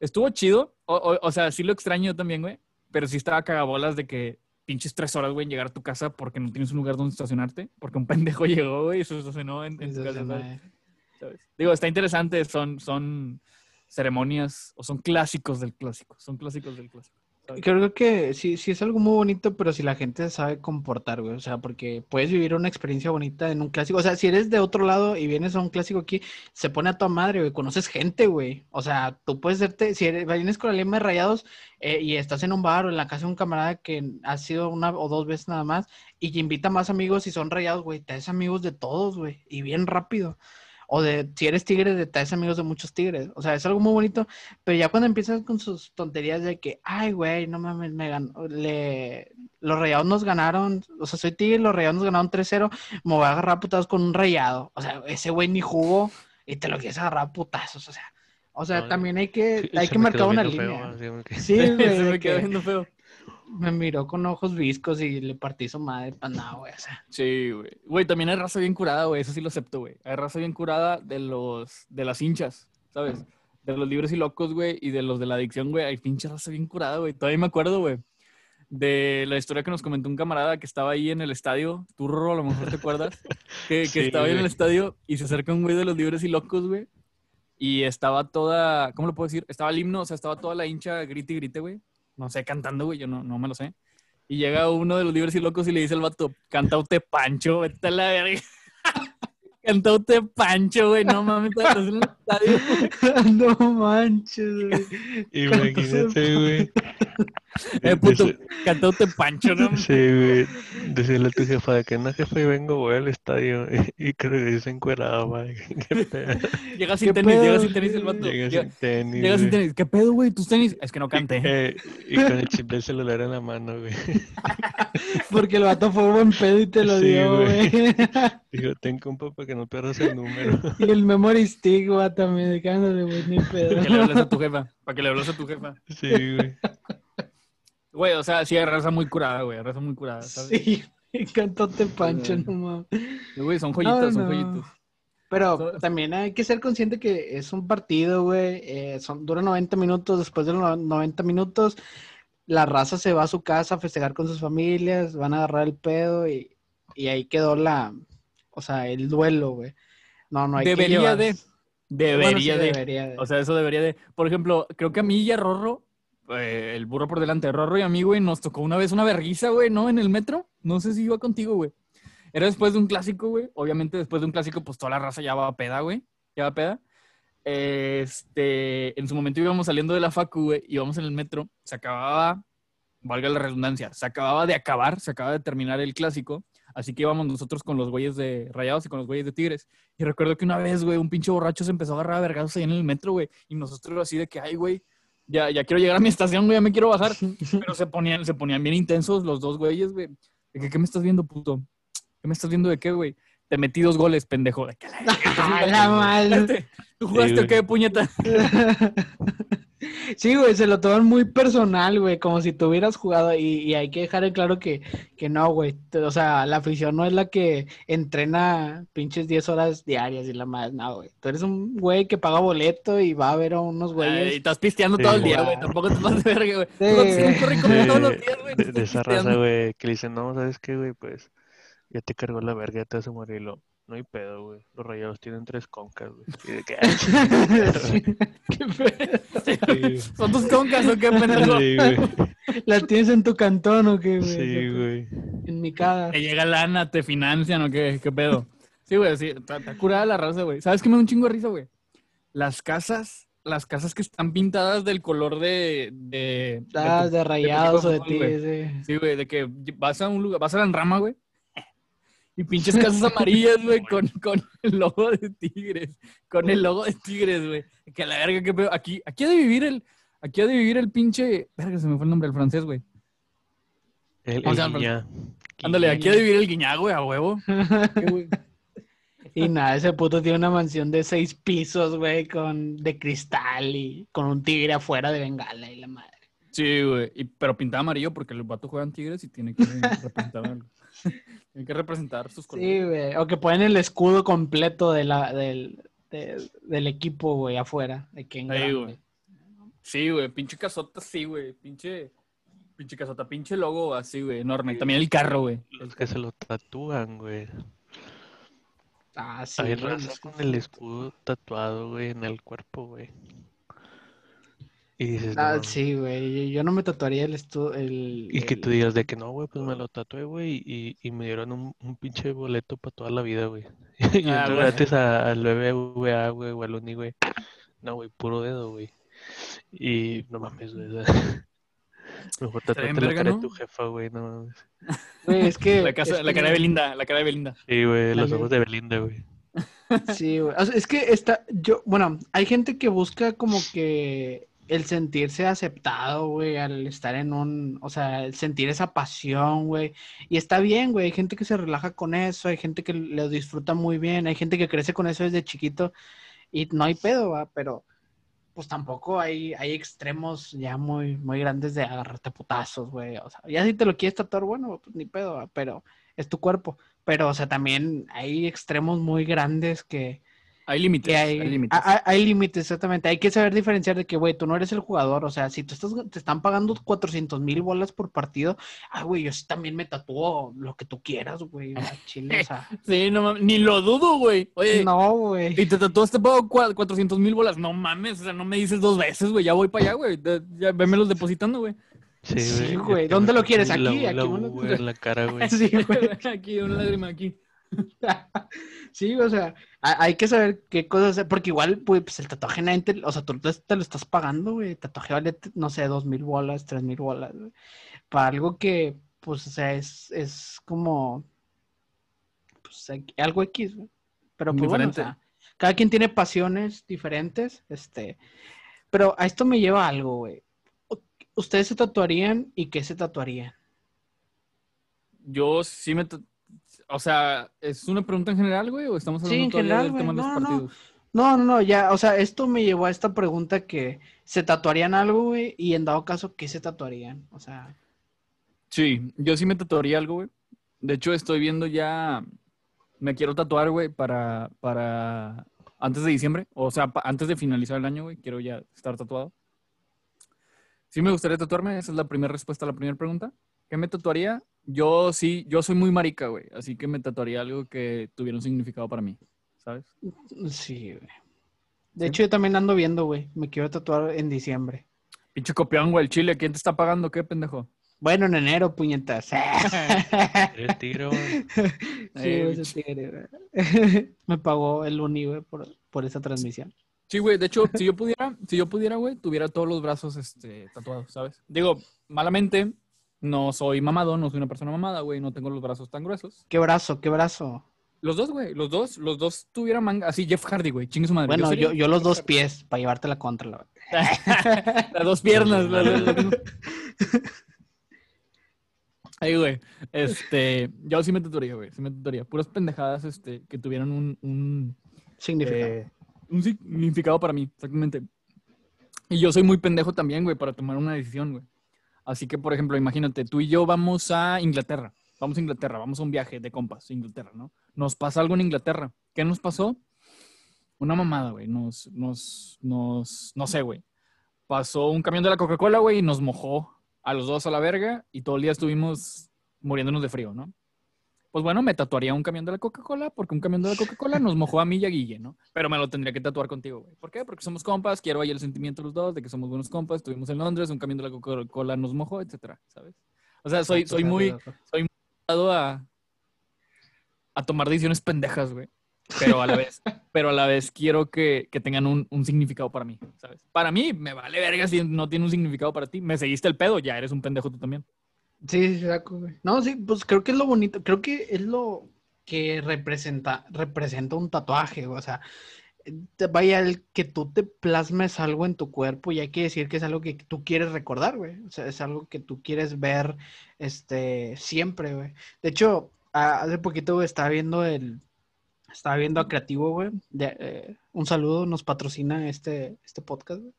Estuvo chido, o, o- o sea, sí lo extraño también, güey, pero sí estaba cagabolas de que pinches tres horas, güey, en llegar a tu casa porque no tienes un lugar donde estacionarte, porque un pendejo *laughs* llegó, güey, y se estacionó en, en tu casa. Digo, está interesante, son, son ceremonias, o son clásicos del clásico, son clásicos del clásico. Creo que sí, sí es algo muy bonito, pero si la gente sabe comportar, güey. O sea, porque puedes vivir una experiencia bonita en un clásico. O sea, si eres de otro lado y vienes a un clásico aquí, se pone a tu madre, güey. Conoces gente, güey. O sea, tú puedes serte, si eres, vienes con la lema de rayados eh, y estás en un bar o en la casa de un camarada que ha sido una o dos veces nada más y invita más amigos y son rayados, güey. Te haces amigos de todos, güey. Y bien rápido. O de, si eres tigre, de traes amigos de muchos tigres. O sea, es algo muy bonito. Pero ya cuando empiezas con sus tonterías de que, ay, güey, no mames, me ganó, le... los rayados nos ganaron, o sea, soy tigre, los rayados nos ganaron 3-0, me voy a agarrar a putazos con un rayado. O sea, ese güey ni jugó y te lo quieres agarrar a putazos, o sea. O sea, No, también hay que, *laughs* hay que marcar una feo, línea. Sí, *laughs* güey, Se de me quedó que viendo feo. Me miró con ojos viscos y le partí su madre, pues no, güey, o sea. Sí, güey. Güey, también hay raza bien curada, güey. Eso sí lo acepto, güey. Hay raza bien curada de los, de las hinchas, ¿sabes? De los libres y locos, güey, y de los de la adicción, güey. Hay pinche raza bien curada, güey. Todavía me acuerdo, güey, de la historia que nos comentó un camarada que estaba ahí en el estadio. Tú, Rorro, a lo mejor te acuerdas. *laughs* Que, que Sí, estaba ahí en el estadio y se acerca un güey de los libres y locos, güey. Y estaba toda, ¿cómo lo puedo decir? Estaba el himno, o sea, estaba toda la hincha grite y grite, güey. No sé, cantando, güey, yo no, no me lo sé. Y llega uno de los libres y locos y le dice al vato, canta usted Pancho, vete a la verga. *laughs* canta usted Pancho, güey, no mames, estás en el estadio. *laughs* no manches, güey. Imagínate, güey. Eh, puto, Dece- canta usted Pancho, ¿no? *laughs* Sí, güey. Decirle a tu jefa de que no, jefe, vengo, voy al estadio. Y creo que dice encuerado, güey. *laughs* *laughs* Llega sin ¿Qué tenis, llega sin tenis el vato. Llega sin tenis. llega sin güey. tenis. ¿Qué pedo, güey? ¿Tus tenis? Es que no canté. Eh, y con el chip del celular en la mano, güey. Porque el vato fue buen pedo y te lo Sí, dio, güey. güey. Dijo, ten compa para que no pierdas el número. y el memory stick, va también, de que ándale, güey, ni pedo. Que le hables a tu jefa. Para que le hables a tu jefa. *laughs* Sí, güey. Güey, o sea, sí hay raza muy curada, güey. Raza muy curada, ¿sabes? Sí, cantote pancho, Sí. no mames. Güey, son joyitas, son no. joyitas. Pero también hay que ser consciente que es un partido, güey. eh, son, dura 90 minutos. Después de los no- 90 minutos, la raza se va a su casa a festejar con sus familias, van a agarrar el pedo y, y ahí quedó la, o sea, el duelo, güey. No, no hay Debería que llevar- de. Debería Bueno, sí, de. debería de. O sea, eso debería de. Por ejemplo, creo que a mí y a Rorro, eh, el burro por delante, Rorro y a mí, güey, nos tocó una vez una verguiza, güey, ¿no? En el metro. No sé si iba contigo, güey. Era después de un clásico, güey. Obviamente, después de un clásico, pues toda la raza ya va a peda, güey. Ya va a peda. Este, en su momento íbamos saliendo de la facu, güey, íbamos en el metro. Se acababa, valga la redundancia, se acababa de acabar, se acaba de terminar el clásico. Así que íbamos nosotros con los güeyes de Rayados y con los güeyes de Tigres. Y recuerdo que una vez, güey, un pinche borracho se empezó a agarrar a vergados ahí en el metro, güey. Y nosotros así de que, ay, güey, ya, ya quiero llegar a mi estación, güey, ya me quiero bajar. *laughs* Pero se ponían, se ponían bien intensos los dos güeyes, güey. De que, ¿qué me estás viendo, puto? ¿Qué me estás viendo de qué, güey? Te metí dos goles, pendejo. De que, la. *laughs* Espérate, ¿Tú jugaste Sí, o qué, puñeta? *laughs* Sí, güey, se lo toman muy personal, güey, como si tú hubieras jugado y, y hay que dejar en claro que, que no, güey, o sea, la afición no es la que entrena pinches 10 horas diarias y la más, no, güey, tú eres un güey que paga boleto y va a ver a unos Ay, güeyes. estás pisteando Sí, todo el día, güey. Tampoco te vas de verga, güey. Sí. Corre todos los De, días, güey. de- de esa raza, güey, que le dicen, no, ¿sabes qué, güey? Pues ya te cargó la verga, ya te vas a morir. y lo, No hay pedo, güey. Los rayados tienen tres concas, güey. *laughs* Y de qué feo. *laughs* sí, ¿Son tus concas o qué, pendejo? sí, güey. ¿Las tienes en tu cantón o qué, güey? Sí, güey. En mi cara. Te llega lana, te financian o qué, qué pedo. Sí, güey, sí, está, curada la raza, güey. ¿Sabes qué me da un chingo de risa, güey? Las casas, las casas que están pintadas del color de... de, de Ah, tu- de rayados o de ti, güey. sí. Sí, güey, de que vas a un lugar, vas a la rama, güey. Y pinches casas amarillas, güey, con, con el logo de Tigres. Con el logo de Tigres, güey. Que la verga, qué pedo. Aquí, aquí ha de vivir el, aquí ha de vivir el pinche. Verga, se me fue el nombre del francés, güey. El, O el sea, guiñá. Ándale, aquí ha de vivir el guiñá, güey, a huevo. Qué *laughs* güey. Y nada, ese puto tiene una mansión de seis pisos, güey, con de cristal y con un tigre afuera de bengala y la madre. Sí, güey. Y- Pero pintaba amarillo porque los vatos juegan Tigres y tiene que representar algo. Tiene que representar sus colores. Sí, güey. O que ponen el escudo completo de la, del, de- del equipo, güey, afuera. De que en Ahí, güey. Sí, güey, pinche casota, sí, güey. Pinche, pinche casota, pinche logo así, güey, enorme. También el carro, güey. Los que se lo tatúan, güey. Ah, sí. Hay raza con el escudo tatuado, güey, en el cuerpo, güey. Y dices, no Ah, sí, güey. Yo no me tatuaría el estudio. El, Y que tú digas de que no, güey, pues me lo tatué, güey, y, y me dieron un, un pinche boleto para toda la vida, güey. *laughs* Y Ah, gratis a- al BBVA, güey, o al Uni, güey. No, güey, puro dedo, güey. Y no mames, güey. *laughs* Mejor tatuate la cara de tu jefa, güey, no mames. Güey, es que. *laughs* La, casa, es la que cara de Belinda, la cara de Belinda. Sí, güey, los ojos de Belinda, güey. Sí, güey. O sea, es que está, yo, bueno, hay gente que busca como que el sentirse aceptado, güey, al estar en un, o sea, el sentir esa pasión, güey. Y está bien, güey. Hay gente que se relaja con eso, hay gente que lo disfruta muy bien, hay gente que crece con eso desde chiquito y no hay pedo, va, pero pues tampoco hay, hay extremos ya muy, muy grandes de agarrarte putazos, güey. O sea, ya si te lo quieres tatuar, bueno, pues ni pedo, va, pero es tu cuerpo. Pero, o sea, también hay extremos muy grandes que, Hay límites. hay, hay límites. hay exactamente. Hay que saber diferenciar de que, güey, tú no eres el jugador. O sea, si tú estás, te están pagando 400 mil bolas por partido, ah, güey, yo sí también me tatúo lo que tú quieras, güey. *laughs* Chile, o sea. Sí, no mames, ni lo dudo, güey. Oye, no, güey. y te tatuaste pago 400 mil bolas. No mames, o sea, no me dices dos veces, güey. Ya voy para allá, güey. Ya vémelos depositando, güey. Sí, güey. ¿Dónde lo quieres? la- Aquí, la- aquí, la en la cara, *laughs* güey. Sí, güey. *laughs* aquí, una lágrima aquí. Sí, o sea, hay que saber qué cosas porque igual, pues, el tatuaje, nadie o sea, tú te, lo estás pagando, güey. El tatuaje vale, no sé, dos mil bolas, tres mil bolas, güey. Para algo que, pues, o sea, es, es como, pues, algo X, güey. Pero, pues, bueno, o Diferente. sea, cada quien tiene pasiones diferentes, este, pero a esto me lleva a algo, güey. ¿Ustedes se tatuarían y qué se tatuarían? Yo sí me... O sea, ¿es una pregunta en general, güey? ¿O estamos Sí, hablando en todavía general, del tema de los No, no. partidos? No, no, no, ya, o sea, esto me llevó a esta pregunta que se tatuarían algo, güey, y en dado caso, ¿qué se tatuarían? O sea, Sí, yo sí me tatuaría algo, güey. De hecho, estoy viendo ya... Me quiero tatuar, güey, para, para... Antes de diciembre. O sea, pa- antes de finalizar el año, güey. Quiero ya estar tatuado. Sí me gustaría tatuarme. Esa es la primera respuesta a la primera pregunta. ¿Qué me tatuaría? Yo sí, yo soy muy marica, güey. Así que me tatuaría algo que tuviera un significado para mí. ¿Sabes? sí, güey. De hecho, yo también ando viendo, güey, me quiero tatuar en diciembre. Pinche copión, güey. El chile, ¿quién te está pagando? ¿Qué, pendejo? Bueno, en enero, puñetas. *laughs* Eres tigre, güey. *laughs* Sí, güey, ese tigre, güey. *laughs* Me pagó el Uni, güey, por, por esa transmisión. Sí, güey, de hecho, si yo pudiera, si yo pudiera, güey, tuviera todos los brazos este, tatuados, ¿sabes? Digo, malamente, no soy mamado, no soy una persona mamada, güey, no tengo los brazos tan gruesos. ¿Qué brazo? ¿Qué brazo? Los dos, güey, los dos, los dos tuvieran manga, así Jeff Hardy, güey, chingue su madre. Bueno, yo, yo los dos pies, para llevarte la contra. La... *laughs* *laughs* Las dos piernas. las- las- Ahí, güey, este, yo sí me tatuaría, güey, sí me tatuaría. Puras pendejadas, este, que tuvieran un, un. Eh, un significado para mí, exactamente. Y yo soy muy pendejo también, güey, para tomar una decisión, güey. Así que, por ejemplo, imagínate, tú y yo vamos a Inglaterra. Vamos a Inglaterra, vamos a un viaje de compas Inglaterra, ¿no? Nos pasa algo en Inglaterra. ¿Qué nos pasó? Una mamada, güey. Nos, nos, nos, no sé, güey. Pasó un camión de la Coca-Cola, güey, y nos mojó a los dos a la verga y todo el día estuvimos muriéndonos de frío, ¿no? Pues bueno, me tatuaría un camión de la Coca-Cola porque un camión de la Coca-Cola nos mojó a mí y a Guille, ¿no? Pero me lo tendría que tatuar contigo, güey. ¿Por qué? Porque somos compas, quiero ahí el sentimiento de los dos, de que somos buenos compas, estuvimos en Londres, un camión de la Coca-Cola nos mojó, etcétera, ¿sabes? O sea, soy, soy muy dado a, a tomar decisiones pendejas, güey. Pero a la vez, *laughs* pero a la vez quiero que, que tengan un, un significado para mí, ¿sabes? Para mí me vale verga si no tiene un significado para ti. Me seguiste el pedo, ya eres un pendejo tú también. Sí, sí, saco, güey. No, sí, pues creo que es lo bonito, creo que es lo que representa, representa un tatuaje, o sea, vaya el que tú te plasmes algo en tu cuerpo y hay que decir que es algo que tú quieres recordar, güey. O sea, es algo que tú quieres ver, este, siempre, güey. De hecho, hace poquito, güey, estaba viendo el, estaba viendo a Creativo, güey. de- eh, un saludo, nos patrocina este, este podcast, güey.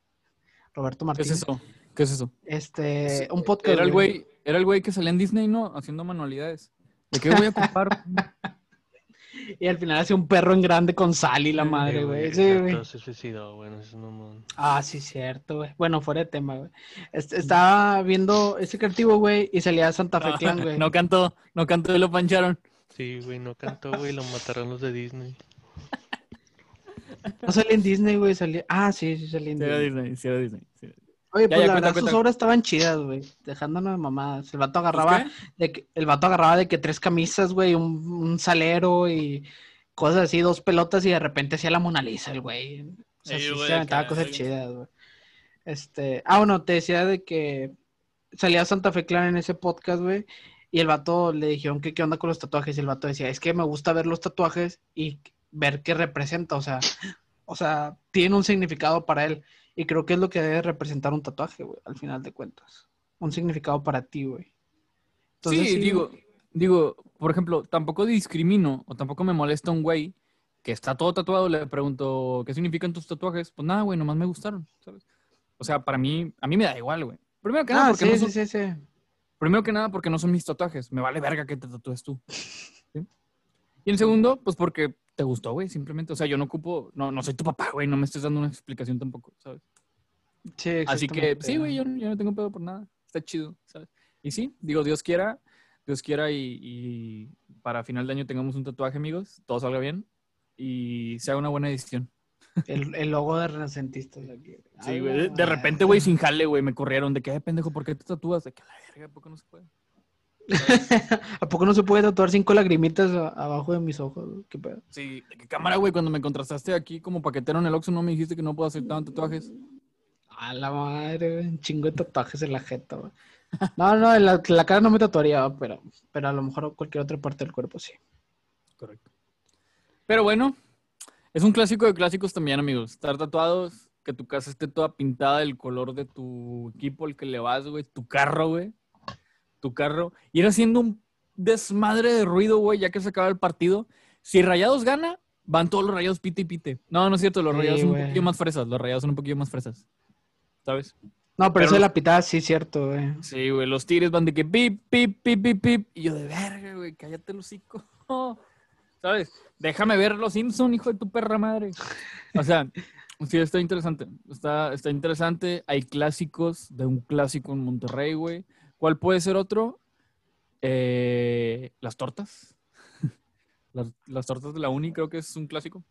Roberto ¿Qué Martínez. es eso? ¿Qué es eso? Este, un podcast. Era el güey, era el güey que salía en Disney, ¿no? Haciendo manualidades. ¿De qué voy a ocupar? *laughs* Y al final hace un perro en grande con sal y la Sí, madre, güey. Sí, güey. se suicidó, güey, no es mamón. Ah, sí, cierto, güey. Bueno, fuera de tema, güey. Est- estaba viendo ese creativo, güey, y salía Santa Fe Clan, *laughs* güey. no cantó, no cantó y lo pancharon. Sí, güey, no cantó, güey, lo mataron los de Disney. No salía en Disney, güey, salía... Ah, sí, sí salía en Sí era Disney. Disney, sí era Disney. Oye, pues ya, la cuenta, verdad, sus cuenta. obras estaban chidas, güey. Dejándonos de mamadas. El vato ¿Pues agarraba de que... El vato agarraba de que tres camisas, güey, un, un salero y cosas así, dos pelotas y de repente hacía la Mona Lisa, el güey. O sea, Sí, sí güey, se aventaba cosas chidas, güey. Este... Ah, bueno, te decía de que salía Santa Fe Clan en ese podcast, güey. Y el vato le dijeron que qué onda con los tatuajes. Y el vato decía, es que me gusta ver los tatuajes y ver qué representa, o sea, o sea, tiene un significado para él. Y creo que es lo que debe representar un tatuaje, güey, al final de cuentas. Un significado para ti, güey. Sí, digo, digo, por ejemplo, tampoco discrimino o tampoco me molesta un güey que está todo tatuado, le pregunto, ¿qué significan tus tatuajes? Pues nada, güey, nomás me gustaron, ¿sabes? O sea, para mí, a mí me da igual, güey. Primero que nada, Ah, porque sí, no sí, son, sí, sí. primero que nada, porque no son mis tatuajes. Me vale verga que te tatúes tú. ¿sí? Y en segundo, pues porque te gustó, güey, simplemente. O sea, yo no ocupo, no, no soy tu papá, güey, no me estés dando una explicación tampoco, ¿sabes? Sí, Así que, sí, güey, yo, yo no tengo pedo por nada. Está chido, ¿sabes? Y sí, digo, Dios quiera, Dios quiera y, y para final de año tengamos un tatuaje, amigos, todo salga bien y sea una buena edición. El, el logo de Renacentistas aquí. Sí, güey. De, repente, güey, sin jale, güey, me corrieron de que, "Ay, pendejo, ¿por qué te tatúas? De que la verga, ¿por qué no se puede? *laughs* ¿A poco no se puede tatuar cinco lagrimitas abajo de mis ojos? ¿Qué pedo? Sí, de qué cámara, güey, cuando me contrastaste aquí como paquetero en el Oxxo, no me dijiste que no puedo hacer tantos tatuajes. A la madre, un chingo de tatuajes en la jeta, güey. No, no, en la, en la cara no me tatuaría, pero, pero a lo mejor cualquier otra parte del cuerpo sí. Correcto. Pero bueno, es un clásico de clásicos también, amigos. Estar tatuados, que tu casa esté toda pintada del color de tu equipo al que le vas, güey. Tu carro, güey. Tu carro. Ir haciendo un desmadre de ruido, güey, ya que se acaba el partido. Si Rayados gana, van todos los Rayados pite y pite. No, no es cierto, los Sí, Rayados son un poquillo más fresas. Los Rayados son un poquillo más fresas. ¿Sabes? No, pero, Pero eso de la pitada sí es cierto, güey. Sí, güey, los tigres van de que pip, pip, pip, pip, pip. Y yo de verga, güey, cállate el hocico. *laughs* ¿Sabes? Déjame ver los Simpson, hijo de tu perra madre. O sea, sí, está interesante. Está, está interesante. Hay clásicos de un clásico en Monterrey, güey. ¿Cuál puede ser otro? Eh, las tortas. *laughs* Las, las tortas de la uni creo que es un clásico.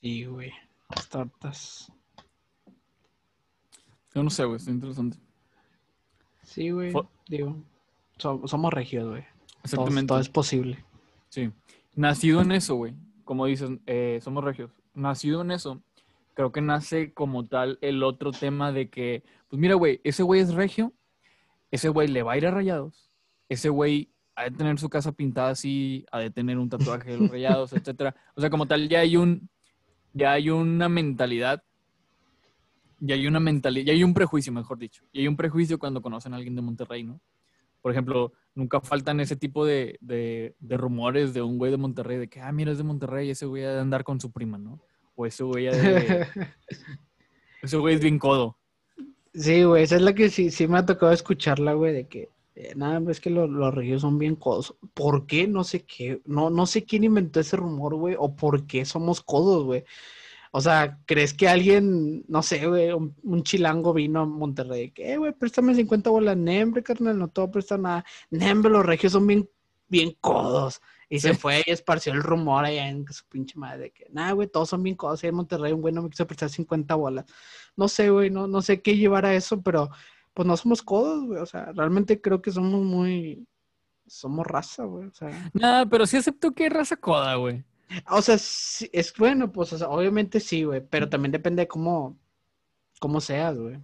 Sí, güey. Las tortas. Yo no sé, güey, está interesante. Sí, güey. Digo, so- somos regios, güey. Todo, Exactamente. todo es posible. Sí. Nacido en eso, güey. Como dicen, eh, somos regios. Nacido en eso, creo que nace como tal el otro tema de que, pues mira, güey, ese güey es regio, ese güey le va a ir a rayados, ese güey ha de tener su casa pintada así, ha de tener un tatuaje de los rayados, etcétera. O sea, como tal, ya hay un, ya hay una mentalidad, ya hay una mentalidad, ya hay un prejuicio, mejor dicho. Y hay un prejuicio cuando conocen a alguien de Monterrey, ¿no? Por ejemplo, nunca faltan ese tipo de, de- de rumores de un güey de Monterrey, de que, ah, mira, es de Monterrey, ese güey ha de andar con su prima, ¿no? O ese güey ha de... *laughs* ese güey es bien codo. Sí, güey, esa es la que sí, sí me ha tocado escucharla, güey, de que eh, nada, es que lo- los regios son bien codos. ¿Por qué? No sé qué, no, no sé quién inventó ese rumor, güey, o por qué somos codos, güey. O sea, ¿crees que alguien, no sé, güey, un, un chilango vino a Monterrey? Que, eh, güey, préstame 50 bolas, Nembre, carnal, no te voy a prestar nada. Nembre, los regios son bien, bien codos. Y se fue y esparció el rumor allá en su pinche madre de que, nada, güey, todos son bien codos. Ahí en Monterrey un güey no me quiso prestar 50 bolas. No sé, güey, no, no sé qué llevar a eso, pero pues no somos codos, güey. O sea, realmente creo que somos muy. Somos raza, güey. O sea, Nada, pero sí acepto que es raza coda, güey. o sea sí, es bueno, pues, o sea, obviamente sí, güey. Pero también depende de cómo, cómo seas, güey.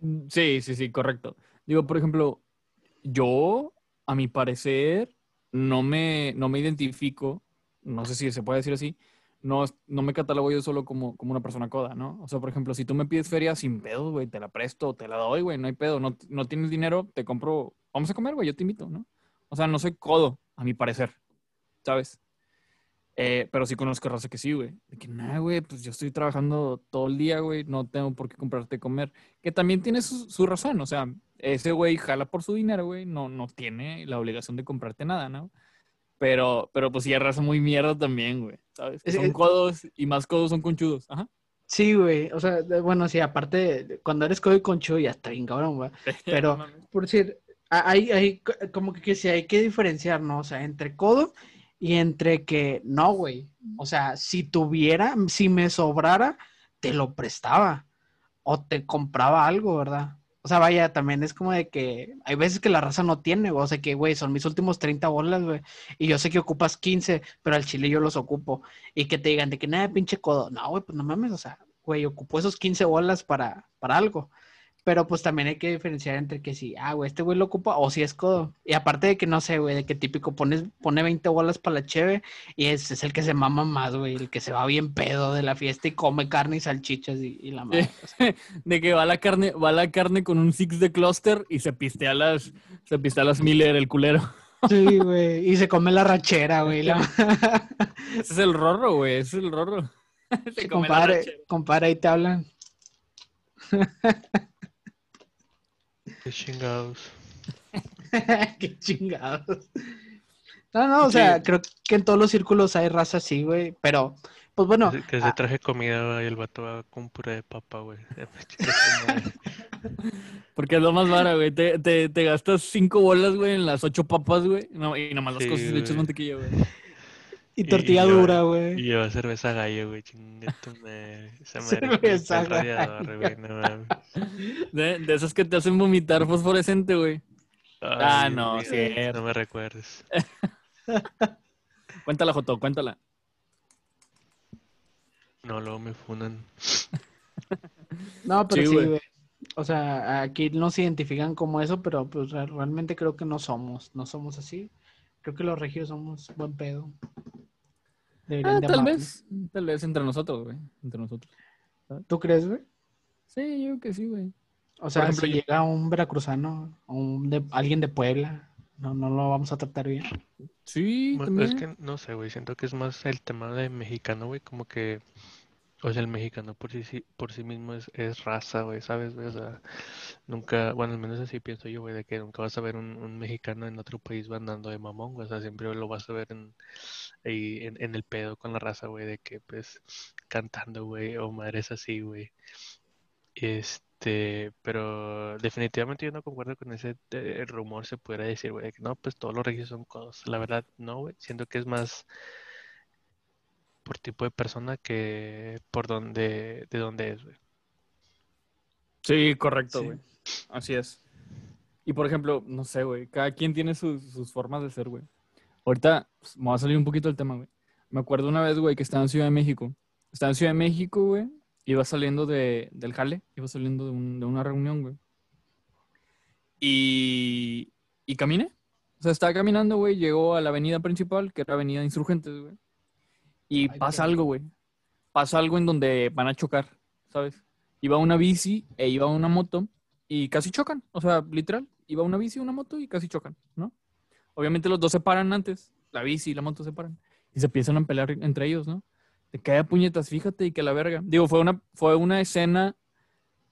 Mm, Sí, sí, sí, correcto. Digo, por ejemplo, yo, a mi parecer, no me, no me identifico, no sé si se puede decir así, no, no me catalogo yo solo como, como una persona coda, ¿no? O sea, por ejemplo, si tú me pides feria sin pedos, güey, te la presto, te la doy, güey, no hay pedo, no, no tienes dinero, te compro, vamos a comer, güey, yo te invito, ¿no? O sea, no soy codo, a mi parecer, ¿sabes? Eh, pero sí conozco raza que sí, güey. De que, nada, güey, pues yo estoy trabajando todo el día, güey, no tengo por qué comprarte comer. Que también tiene su, su razón, o sea, ese güey jala por su dinero, güey, no, no tiene la obligación de comprarte nada, ¿no? Pero, pero pues sí, es raza muy mierda también, güey, ¿sabes? Que son codos y más codos son conchudos. Ajá. Sí, güey. O sea, bueno, sí, aparte, cuando eres codo y conchudo ya está bien cabrón, güey. *laughs* Pero-. Por decir, hay, hay co- como que, que sí hay que diferenciar, ¿no? O sea, entre codo y entre que no, güey. O sea, si tuviera, si me sobrara, te lo prestaba o te compraba algo, ¿verdad? O sea, vaya, también es como de que hay veces que la raza no tiene, güey. O sea, que, güey, son mis últimos 30 bolas, güey. Y yo sé que ocupas 15, pero al chile yo los ocupo. Y que te digan de que nada, pinche codo. No, güey, pues no mames, o sea, güey, ocupo esos 15 bolas para, para algo. Pero pues también hay que diferenciar entre que si, ah, güey, este güey lo ocupa o si es codo. Y aparte de que no sé, güey, de que típico pones, pone 20 bolas para la cheve y es, es el que se mama más, güey, el que se va bien pedo de la fiesta y come carne y salchichas y, y la madre. *laughs* De que va la carne, va la carne con un six de cluster y se pistea las, se pistea las Miller, el culero. *laughs* Sí, güey. Y se come la rachera, güey. la- *laughs* Ese es el rorro, güey. Ese es el rorro. Se Sí, come compadre, compadre, ahí te hablan. Qué chingados. *laughs* Qué chingados. No, no, o sea, creo que en todos los círculos hay raza así, güey. Pero, pues bueno, Que se- ah, traje comida güey, y el vato va con puré de papa, güey. *laughs* Porque es lo más vara, güey. Te, te, te gastas cinco bolas, güey, en las ocho papas, güey. No, y nomás las Sí, cosas le echas mantequilla, güey. Y y tortilla lleva- dura, Y güey. lleva cerveza gallo, güey. Chinga tu madre. Esa madre es Cerveza güey. No mames. De, de esas que te hacen vomitar fosforescente, güey. Ah, no, cierto. No me recuerdes. *laughs* Cuéntala, Joto, cuéntala. No, luego me funan. No, pero Sí, sí, güey. O sea, aquí nos identifican como eso, pero pues re- realmente creo que no somos, no somos así. Creo que los regios somos buen pedo. Deberían Ah, de tal vez. Tal vez entre nosotros, güey. Entre nosotros. ¿Tú crees, güey? Sí, yo creo que sí, güey. O sea, ejemplo, si yo- llega un veracruzano o un de, alguien de Puebla, no, no lo vamos a tratar bien. Sí, Bueno, también. Es que no sé, güey. Siento que es más el tema de mexicano, güey. Como que. O sea, el mexicano por sí, por sí mismo es, raza, güey, ¿sabes, güey? O sea, nunca, bueno, al menos así pienso yo, güey, de que nunca vas a ver un, mexicano en otro país andando de mamón, güey. O sea, siempre lo vas a ver en, en, el pedo con la raza, güey, de que, pues, cantando, güey, o madres así, güey. Este, pero definitivamente yo no concuerdo con ese eh, rumor, se pudiera decir, güey, de que no, pues todos los regios son codos. La verdad, no, güey. Siento que es más por tipo de persona que por donde, de dónde es, güey. Sí, correcto, Sí. güey. Así es. Y por ejemplo, no sé, güey. Cada quien tiene sus, sus formas de ser, güey. Ahorita pues, me va a salir un poquito del tema, güey. Me acuerdo una vez, güey, que estaba en Ciudad de México. Estaba en Ciudad de México, güey. Iba saliendo de, del jale. Iba saliendo de, un- de una reunión, güey. Y, y caminé. O sea, estaba caminando, güey. Llegó a la avenida principal, que era Avenida Insurgentes, güey. Y Ay, pasa algo, güey. Pasa algo en donde van a chocar, ¿sabes? Iba una bici e iba una moto y casi chocan. O sea, literal, iba una bici y una moto y casi chocan, ¿no? Obviamente los dos se paran antes, la bici y la moto se paran y se empiezan a pelear entre ellos, ¿no? Te cae a puñetas, fíjate, y que la verga. Digo, fue una, fue una escena,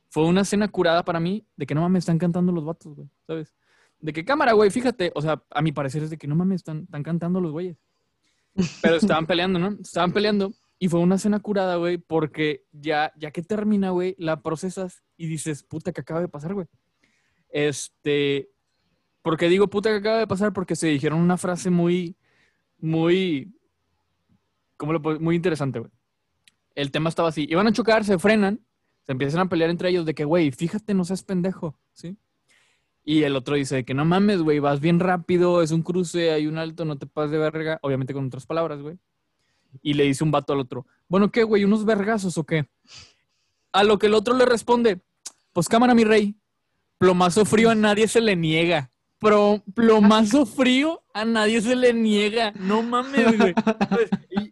fue una escena curada para mí de que no mames, están cantando los vatos, güey, ¿sabes? De que cámara, güey, fíjate, o sea, a mi parecer es de que no mames, están, están cantando los güeyes. Pero estaban peleando, ¿no? Estaban peleando y fue una escena curada, güey, porque ya, ya que termina, güey, la procesas y dices, puta, ¿qué acaba de pasar, güey? Este, porque digo puta que acaba de pasar porque se dijeron una frase muy, muy, ¿cómo lo puedo? Muy interesante, güey. El tema estaba así, iban a chocar, se frenan, se empiezan a pelear entre ellos de que, güey, fíjate, no seas pendejo, ¿sí? Y el otro dice que no mames, güey, vas bien rápido, es un cruce, hay un alto, no te pases de verga, obviamente con otras palabras, güey. Y le dice un vato al otro, bueno, ¿qué, güey? ¿Unos vergazos o qué? A lo que el otro le responde, pues cámara, mi rey, plomazo frío a nadie se le niega. Pro, plomazo frío a nadie se le niega. No mames, güey.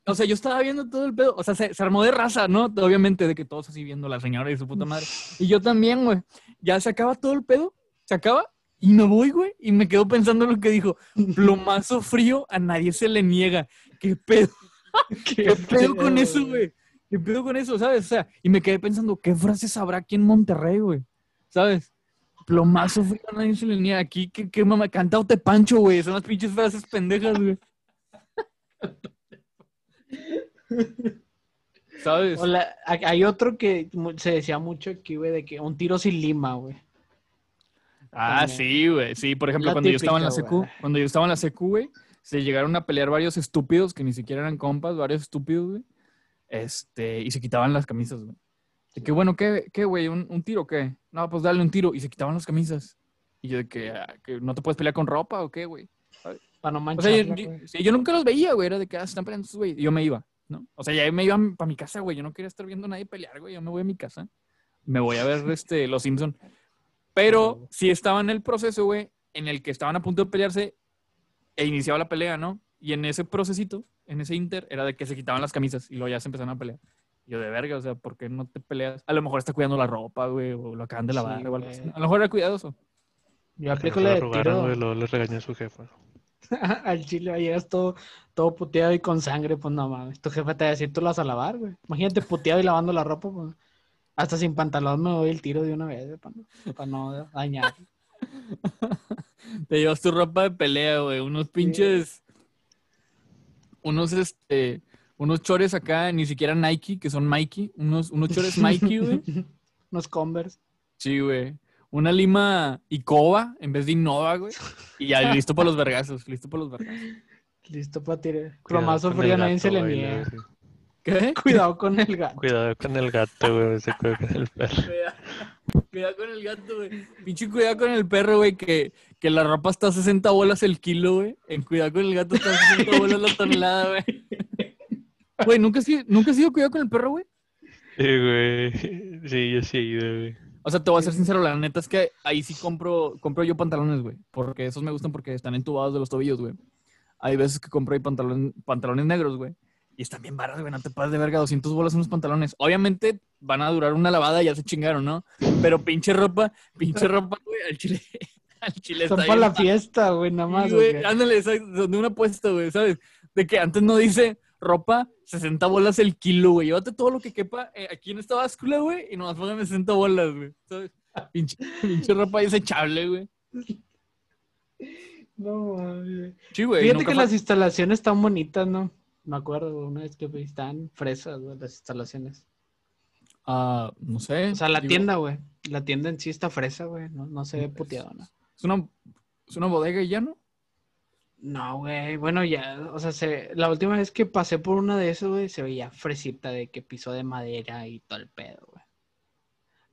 O sea, yo estaba viendo todo el pedo. O sea, se, se armó de raza, ¿no? Obviamente, de que todos así viendo a la señora y su puta madre. Y yo también, güey. Ya se acaba todo el pedo. Se acaba. Y me voy, güey. Y me quedo pensando en lo que dijo. Plomazo frío a nadie se le niega. ¿Qué pedo? *laughs* ¿Qué pedo con eso, güey? ¿Qué pedo con eso, sabes? O sea, y me quedé pensando, ¿qué frases habrá aquí en Monterrey, güey? ¿Sabes? Plomazo frío a nadie se le niega. Aquí, ¿qué, qué mamá? Cantado te pancho, güey. Son las pinches frases pendejas, güey. ¿Sabes? O la- hay otro que se decía mucho aquí, güey, de que un tiro sin lima, güey. Ah, También. sí, güey. Sí, por ejemplo, La cuando yo estaba en la típica, secu, cuando yo estaba en la secu, güey, se llegaron a pelear varios estúpidos que ni siquiera eran compas, varios estúpidos, güey. Este, y se quitaban las camisas, güey. De que, bueno, ¿qué, qué, güey? ¿Un, un tiro o qué? No, pues dale un tiro. Y se quitaban las camisas. Y yo de que, ah, que no te puedes pelear con ropa o qué, güey. Para no O manchar. sea, yo, yo- sí, yo nunca los veía, güey. Era de que, ah, se están peleando estos, güey. Y yo me iba, ¿no? O sea, ya me iba para mi casa, güey. Yo no quería estar viendo a nadie pelear, güey. Yo me voy a mi casa. Me voy a ver este, Los Simpson. Pero sí estaba en el proceso, güey, en el que estaban a punto de pelearse e iniciaba la pelea, ¿no? Y en ese procesito, en ese inter, era de que se quitaban las camisas y luego ya se empezaron a pelear. Yo de verga, o sea, ¿por qué no te peleas? A lo mejor está cuidando la ropa, güey, o lo acaban de lavar Sí, o algo así. A lo mejor era cuidadoso. Yo aplico la de lo robaron, tiro güey, luego le regañó a su jefa. *laughs* al chile, llegas todo, todo puteado y con sangre, pues no mames. Tu jefe te va a decir, tú lo vas a lavar, güey. Imagínate puteado y lavando la ropa, pues. Hasta sin pantalón me doy el tiro de una vez, para no, pa' no dañar. *laughs* Te llevas tu ropa de pelea, güey. Unos pinches. Unos, este. Unos chores acá, ni siquiera Nike, que son Mikey. Unos, unos chores *laughs* Mikey, güey. Unos Converse. Sí, güey. Una lima Icoba en vez de Innova, güey. Y ya listo para los vergazos. Listo para los vergazos. Listo para tirar. Cromazo frío nadie se le niega. ¿Qué? *laughs* Cuidado con el gato. Cuidado con el gato, güey. Se cuida con el perro. Cuidado, cuidado con el gato, güey. Pinche cuidado con el perro, güey, que, que la ropa está a 60 bolas el kilo, güey. En cuidado con el gato está a 60 bolas la tonelada, güey. Güey, ¿nunca has sido, ¿nunca has sido cuidado con el perro, güey? Sí, güey. Sí, yo sí he ido, güey. O sea, te voy a ser sincero, la neta es que ahí sí compro, compro yo pantalones, güey. Porque esos me gustan porque están entubados de los tobillos, güey. Hay veces que compro ahí pantalones negros, güey. Y están bien baratos, güey. No te pases de verga, 200 bolas unos pantalones. Obviamente van a durar una lavada y ya se chingaron, ¿no? Pero pinche ropa, pinche ropa, güey, al chile. *laughs* Al chile Son está para la fiesta, güey, nada más. güey, güey. ándale, exacto, de una apuesta, güey, ¿sabes? De que antes no dice ropa 60 bolas el kilo, güey. Llévate todo lo que quepa eh, aquí en esta báscula, güey, y nomás póngame 60 bolas, güey. ¿Sabes? Pinche, pinche ropa desechable, güey. No, mames. Sí, güey. Fíjate que fue- las instalaciones están bonitas, ¿no? Me acuerdo una vez que fui, están fresas, güey, las instalaciones. Ah, no sé. O sea, la digo, tienda, güey. La tienda en sí está fresa, güey. No, no se ve puteado, ¿no? Es una, es una bodega y ya, ¿no? No, güey. Bueno, ya, o sea, se, la última vez que pasé por una de esas, güey, se veía fresita de que piso de madera y todo el pedo, güey.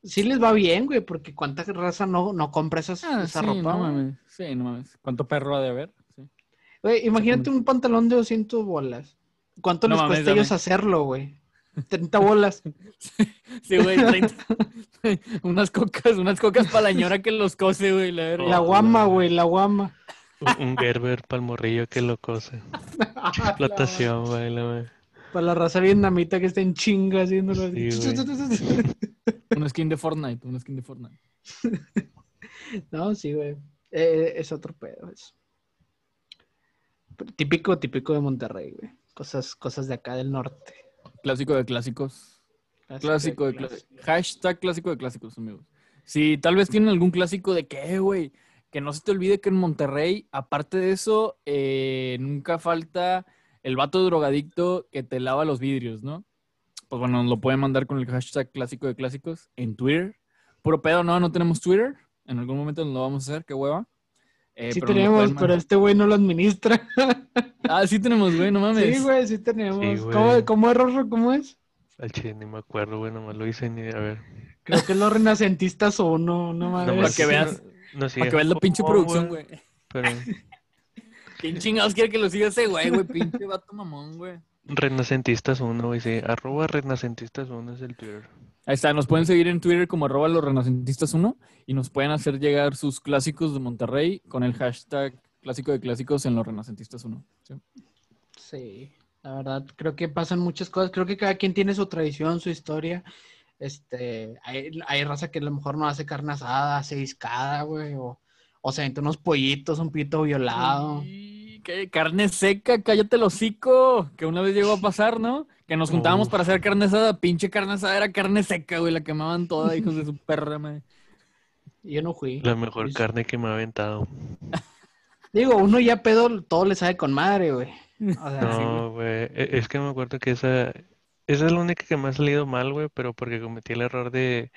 Sí les va bien, güey, porque cuánta raza no, no compra esas, Ah, esa sí, ropa, no mames. Sí, no mames. ¿Cuánto perro ha de haber? Sí. Güey, imagínate un pantalón de 200 bolas. ¿Cuánto No les mames, cuesta a ellos hacerlo, güey? 30 bolas. *laughs* Sí, güey, 30. *laughs* unas cocas, unas cocas para la ñora que los cose, güey, la Oh, guama, güey, la guama. Un, un Gerber para el morrillo que lo cose. *laughs* Explotación, güey. la güey. Para la raza vietnamita que está en chinga haciéndolo así. Sí, Un skin de Fortnite, un skin de Fortnite. no, sí, güey. Eh, es otro pedo eso. Típico, típico de Monterrey, güey. Cosas, cosas de acá del norte. Clásico de clásicos. Clásico de clásicos. Hashtag clásico de clásicos, amigos. Si tal vez tienen algún clásico de qué, güey. Que no se te olvide que en Monterrey, aparte de eso, eh, nunca falta el vato drogadicto que te lava los vidrios, ¿no? Pues bueno, nos lo pueden mandar con el hashtag clásico de clásicos en Twitter. Puro pedo, no, no tenemos Twitter. En algún momento nos lo vamos a hacer, qué hueva. Eh, Sí tenemos, pero este güey no lo administra. *laughs* Ah, sí tenemos, güey, no mames. Sí, güey, sí tenemos. Sí, güey. ¿Cómo, ¿Cómo es, Rorro? ¿Cómo es? Al chile ni me acuerdo, güey. Nomás lo hice ni a ver. Creo que es los renacentistas uno, no mames. Para que veas. No, no Para que veas la pinche cómo, producción, güey. Pero *laughs* ¿Quién chingados quiere que lo siga ese güey, güey? Pinche vato mamón, güey. Renacentistas 1, güey. Sí, arroba Renacentistas 1 es el Twitter. Ahí está, nos pueden seguir en Twitter como arroba los renacentistas 1 y nos pueden hacer llegar sus clásicos de Monterrey con el hashtag clásico de clásicos en los renacentistas 1. ¿sí? Sí, la verdad, creo que pasan muchas cosas. Creo que cada quien tiene su tradición, su historia. Este, hay, hay raza que a lo mejor no hace carne asada, hace discada, güey, o, o se unos pollitos, un pito violado. Y qué carne seca, cállate el hocico, que una vez llegó a pasar, ¿no? Que nos juntábamos Uf. para hacer carne asada, pinche carne asada era carne seca, güey, la quemaban toda, hijos de su *laughs* perra, madre. Y Yo no fui. La mejor carne que me ha aventado. Digo, uno ya pedo, todo le sabe con madre, güey. O sea. No, güey. e- Es que me acuerdo que esa, esa es la única que me ha salido mal, güey, pero porque cometí el error de,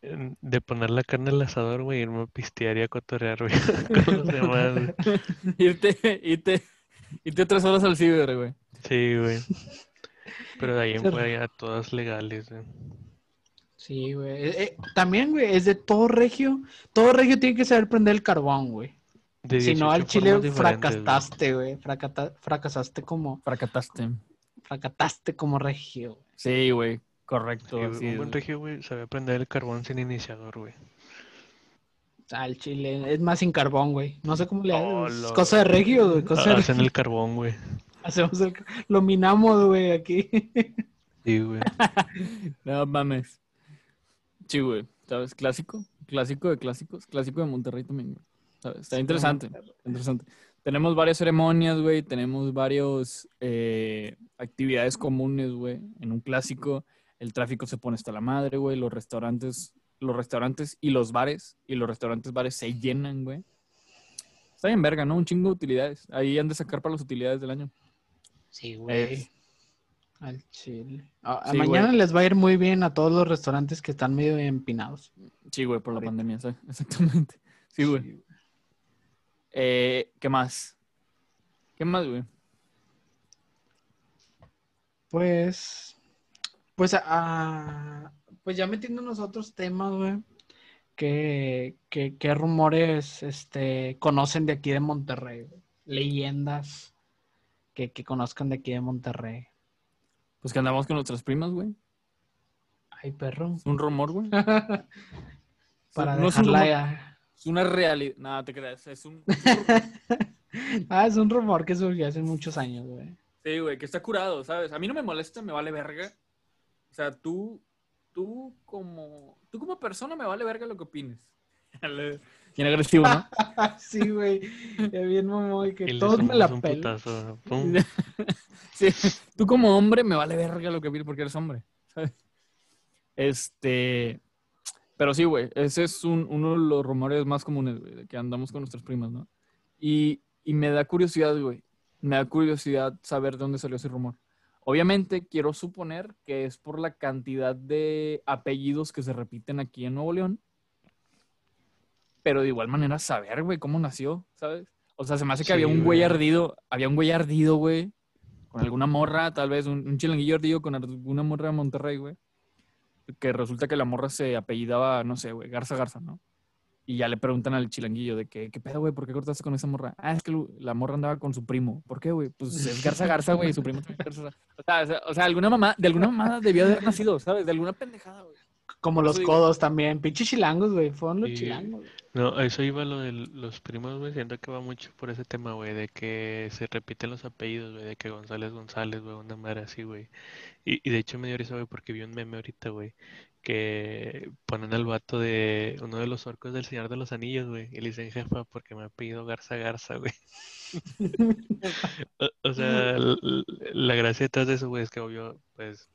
em, de poner la carne al asador, güey, y irme a pistear y a cotorrear, güey, *laughs* con los *laughs* demás. güey. irte, irte, irte tres horas al ciber, güey. Sí, güey. Pero de ahí en fuera ya todas legales, güey. Sí, güey. Eh, eh, también, güey, es de todo regio. Todo regio tiene que saber prender el carbón, güey. Si no, 18 al chile fracasaste, güey. Fracata- fracasaste como, Fracataste. fracataste como regio. güey. Sí, güey, correcto. Sí, así un es, buen regio, güey, sabía prender el carbón sin iniciador, güey. Al chile, es más sin carbón, güey. No sé cómo le Oh, haces. Cosa de regio, güey. Cosa de Hacen regio. el carbón, güey. *laughs* Hacemos el... Lo minamos, güey, aquí. *laughs* Sí, güey. *laughs* No mames. Sí, güey. ¿Sabes? Clásico. Clásico de clásicos. Clásico de Monterrey también, güey. ¿Sabes? Está interesante. Interesante. Tenemos varias ceremonias, güey. Tenemos varios eh, actividades comunes, güey. En un clásico, el tráfico se pone hasta la madre, güey. Los restaurantes, los restaurantes y los bares, y los restaurantes bares se llenan, güey. Está bien verga, ¿no? Un chingo de utilidades. Ahí han de sacar para las utilidades del año. Sí, Eh, Al chile. Ah, Sí, mañana güey. les va a ir muy bien a todos los restaurantes que están medio empinados. Sí, güey, por la Ahorita. pandemia, sí, exactamente. Sí, güey. Eh, ¿Qué más? ¿Qué más, güey? Pues, pues, ah, pues ya metiéndonos a otros temas, güey. ¿Qué, qué, qué rumores este, conocen de aquí de Monterrey? güey? Leyendas que, que conozcan de aquí de Monterrey. Pues que andamos con nuestras primas, güey. Ay, perro. Es un rumor, güey. *laughs* Para No es un dejarla ya. Es una realidad. Nada, te creas. Es un. *laughs* Ah, es un rumor que surgió hace muchos años, güey. Sí, güey, que está curado, ¿sabes? A mí no me molesta, me vale verga. O sea, tú, tú como, tú como persona me vale verga lo que opines. *laughs* Bien agresivo, ¿no? *laughs* sí, güey. Ya bien, Y que todos me la pelan. *laughs* Sí, tú como hombre me vale verga lo que opines porque eres hombre, ¿sabes? Este, pero sí, güey, ese es un- uno de los rumores más comunes, güey, de que andamos con nuestras primas, ¿no? Y, y me da curiosidad, güey, me da curiosidad saber de dónde salió ese rumor. Obviamente quiero suponer que es por la cantidad de apellidos que se repiten aquí en Nuevo León, pero de igual manera saber, güey, cómo nació, ¿sabes? O sea, se me hace que Sí, había un güey ardido, había un güey ardido, güey, con alguna morra, tal vez un, un chilanguillo ardido con alguna morra de Monterrey, güey. Que resulta que la morra se apellidaba, no sé, güey, Garza Garza, ¿no? Y ya le preguntan al chilanguillo de que, ¿qué pedo, güey? ¿Por qué cortaste con esa morra? Ah, es que la morra andaba con su primo. ¿Por qué, güey? Pues es Garza Garza, güey, su primo es Garza. O sea, o sea, alguna mamá, de alguna mamá debió de haber nacido, ¿sabes? De alguna pendejada, güey. Como los codos también. Pinches chilangos, güey. Fueron los Sí. chilangos. No, a eso iba lo de los primos, güey. Siento que va mucho por ese tema, güey, de que se repiten los apellidos, güey, de que González González, güey, una madre así, güey. Y, y de hecho me dio risa, güey, porque vi un meme ahorita, güey, que ponen al vato de uno de los orcos del Señor de los Anillos, güey, y le dicen jefa porque me ha pedido Garza Garza, güey. *laughs* O, o sea, la gracia detrás de eso, güey, es que obvio, pues,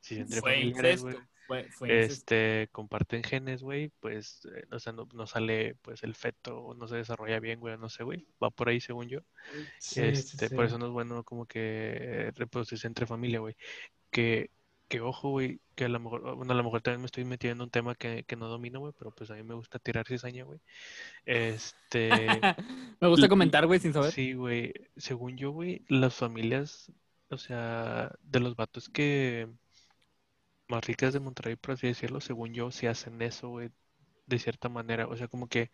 si entre Fue familiares, incesto. güey, Fue, fue incesto. este, comparten genes, güey, pues, eh, o sea, no, no sale, pues, el feto, no se desarrolla bien, güey, no sé, güey, va por ahí según yo, Sí, sí, este, por eso no es bueno como que reproducirse entre familia, güey, que, que ojo, güey, que a lo mejor, bueno, a lo mejor también me estoy metiendo en un tema que, que no domino, güey, pero pues a mí me gusta tirar cizaña, güey, este... *laughs* Me gusta comentar, güey, sin saber. Sí, güey. Según yo, güey, las familias, o sea, de los vatos que más ricas de Monterrey, por así decirlo, según yo, sí hacen eso, güey, de cierta manera. O sea, como que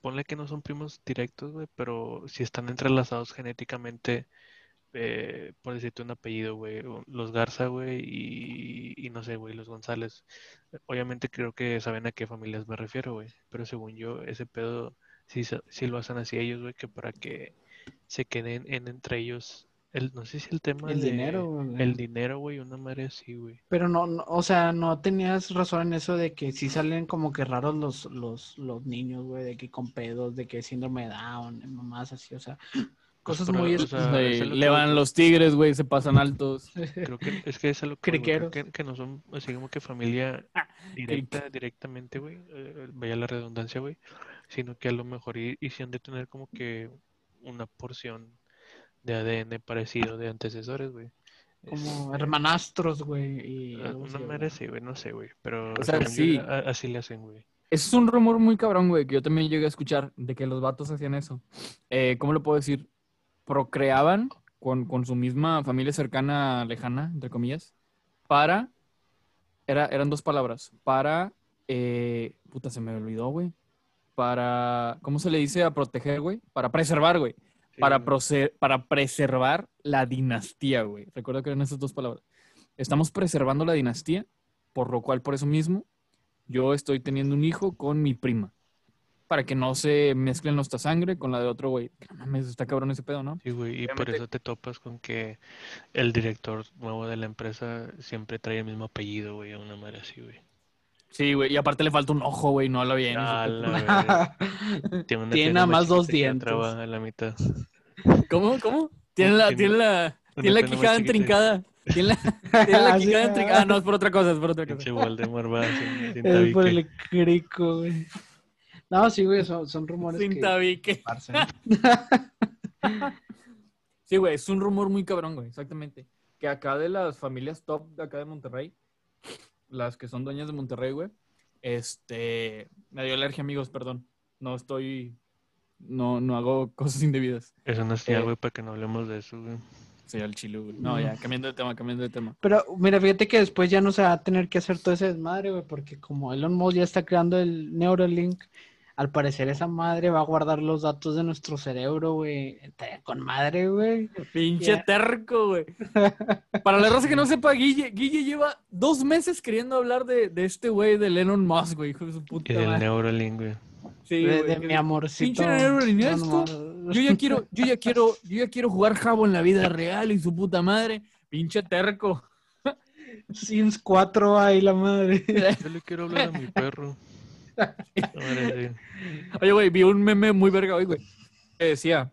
ponle que no son primos directos, güey, pero sí están entrelazados genéticamente, eh, por decirte un apellido, güey, los Garza, güey, y, no sé, güey, los González. Obviamente creo que saben a qué familias me refiero, güey, pero según yo, ese pedo sí lo hacen así ellos, güey, que para que se queden en entre ellos, el, no sé si el tema El de dinero, güey. el dinero, güey, una madre así, güey. Pero no, no, o sea, no tenías razón en eso de que sí salen como que raros los, los, los niños, güey, de que con pedos, de que síndrome de Down, mamás así, o sea, *sniffs* cosas pero, muy... o sea, le que van los tigres, güey, se pasan altos. *laughs* Creo que es que es a lo que creo que, que no son así como que familia Ah, directa, directamente, güey, eh, vaya la redundancia, güey, sino que a lo mejor y, y han de tener como que una porción de ADN parecido de antecesores, güey. como Este, hermanastros, güey, y ah, así, Una güey. no sé, güey, pero O sea, según yo, sí. a- así le hacen, güey. Ese es un rumor muy cabrón, güey, que yo también llegué a escuchar de que los vatos hacían eso. Eh, ¿Cómo lo puedo decir? Procreaban con, con su misma familia cercana, lejana, entre comillas, para. Era, eran dos palabras. Para. eh, puta, se me olvidó, güey. Para. ¿Cómo se le dice a proteger, güey? Para preservar, güey. Para, para preservar la dinastía, güey. Recuerda que eran esas dos palabras. Estamos preservando la dinastía, por lo cual, por eso mismo, yo estoy teniendo un hijo con mi prima. para que no se mezclen nuestra sangre con la de otro güey. No mames, está cabrón ese pedo, ¿no? Sí, güey, y por eso te topas con que el director nuevo de la empresa siempre trae el mismo apellido, güey, a una madre así, güey. Sí, güey. Y aparte le falta un ojo, güey. No habla bien. La. *laughs* Tiene, una Tiene nada más dos dientes. a la mitad. ¿Cómo? ¿Cómo? Tiene la, Tiene la, tiene la quijada entrincada. Tiene la, *laughs* tiene la quijada entrincada. Ah, no, es por otra cosa, es por otra cosa. Pinche Voldemort va sin, *laughs* sin Es por el crico, güey. No, sí, güey, son, son rumores Sin que tabique. *laughs* Sí, güey, es un rumor muy cabrón, güey, exactamente. Que acá de las familias top de acá de Monterrey, las que son dueñas de Monterrey, güey, este, me dio alergia, amigos, perdón. No estoy, no, no hago *laughs* cosas indebidas. Eso no es Eh, güey, para que no hablemos de eso, güey. Sí, al chile, güey. No, ya, cambiando de tema, cambiando de tema. Pero mira, fíjate que después ya no se va a tener que hacer todo ese desmadre, güey, porque como Elon Musk ya está creando el Neuralink, al parecer esa madre va a guardar los datos de nuestro cerebro, güey. Estaría con madre, güey. Pinche terco, güey. *laughs* Para la raza que no sepa, Guille, Guille lleva dos meses queriendo hablar de, de este güey de Lennon Musk, güey, hijo de su puta Y del. Neuralink, güey. Sí, de, mi amorcito. Pinche. Yo ya quiero, yo ya quiero, yo ya quiero jugar jabo en la vida real y su puta madre. Pinche terco. Sims 4 ahí la madre. *laughs* Yo le quiero hablar a mi perro. Madre, sí. Oye, güey, vi un meme muy verga hoy, güey. Que decía,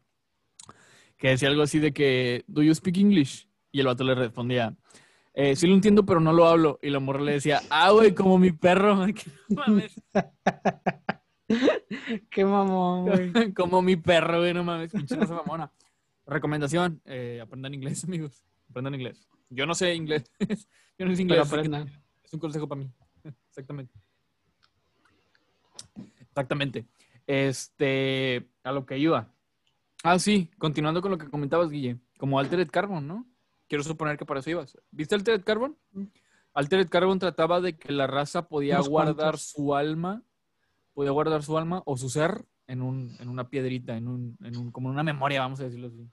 que decía algo así de que, ¿do you speak English? Y el vato le respondía, eh, sí lo entiendo, pero no lo hablo. Y la morra le decía, ah, güey, como mi perro. *laughs* *laughs* *laughs* Qué mamón, güey. *laughs* como mi perro, güey, no mames, pinche raza mamona. Recomendación, eh, aprendan inglés, amigos. Aprendan inglés. Yo no sé inglés. *laughs* Yo no sé Pero inglés. aprendan. Es un consejo para mí. Exactamente. Exactamente. Este, a lo que iba. Ah, sí, continuando con lo que comentabas, Guille. Como Altered Carbon, ¿no? Quiero suponer que para eso ibas. ¿Viste Altered Carbon? Altered Carbon trataba de que la raza podía guardar cuantos. su alma, podía guardar su alma o su ser en, un, en una piedrita, en un, en un, como en una memoria, vamos a decirlo así.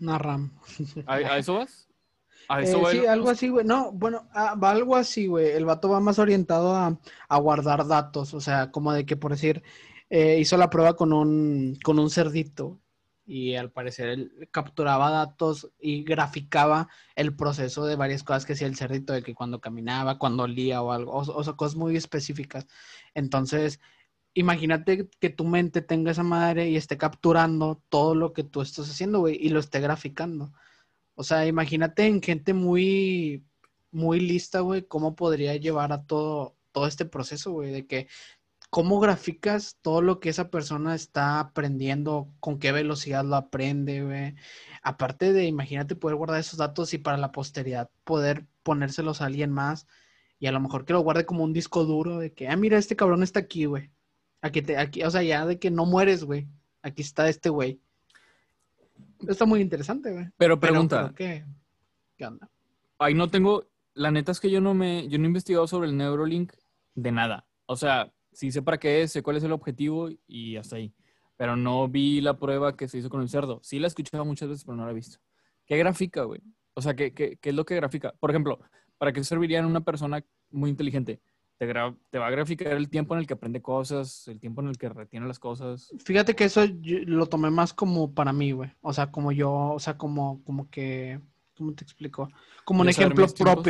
Una RAM. ¿A, a eso vas? ¿A Eh, eso va sí, el- algo así, güey. No, bueno, va algo así, güey. El vato va más orientado a, a guardar datos. O sea, como de que, por decir, eh, hizo la prueba con un, con un cerdito. Y al parecer él capturaba datos y graficaba el proceso de varias cosas que hacía el cerdito, de que cuando caminaba, cuando olía o algo. O, cosas muy específicas. Entonces, imagínate que tu mente tenga esa madre y esté capturando todo lo que tú estás haciendo, güey, y lo esté graficando. O sea, imagínate en gente muy, muy lista, güey, cómo podría llevar a todo, todo este proceso, güey, de que cómo graficas todo lo que esa persona está aprendiendo, con qué velocidad lo aprende, güey. Aparte de, imagínate poder guardar esos datos y para la posteridad poder ponérselos a alguien más y a lo mejor que lo guarde como un disco duro de que, ah, mira, este cabrón está aquí, güey. Aquí, te, aquí, o sea, ya de que no mueres, güey. Aquí está este güey. Está muy interesante, güey. Pero Pero pregunta, que- ¿Qué onda? Ahí no tengo, la neta es que yo no me, yo no he investigado sobre el Neurolink de nada. O sea, sí sé para qué es, sé cuál es el objetivo y hasta ahí. Pero no vi la prueba que se hizo con el cerdo. Sí la he escuchado muchas veces, pero no la he visto. ¿Qué grafica, güey? O sea, ¿qué, qué, qué es lo que grafica? Por ejemplo, ¿para qué serviría en una persona muy inteligente? Te, gra- te va a graficar el tiempo en el que aprende cosas, el tiempo en el que retiene las cosas. Fíjate que eso lo tomé más como para mí, güey. O sea, como yo, o sea, como, como que, ¿cómo te explico? Como un ejemplo mis tiempos.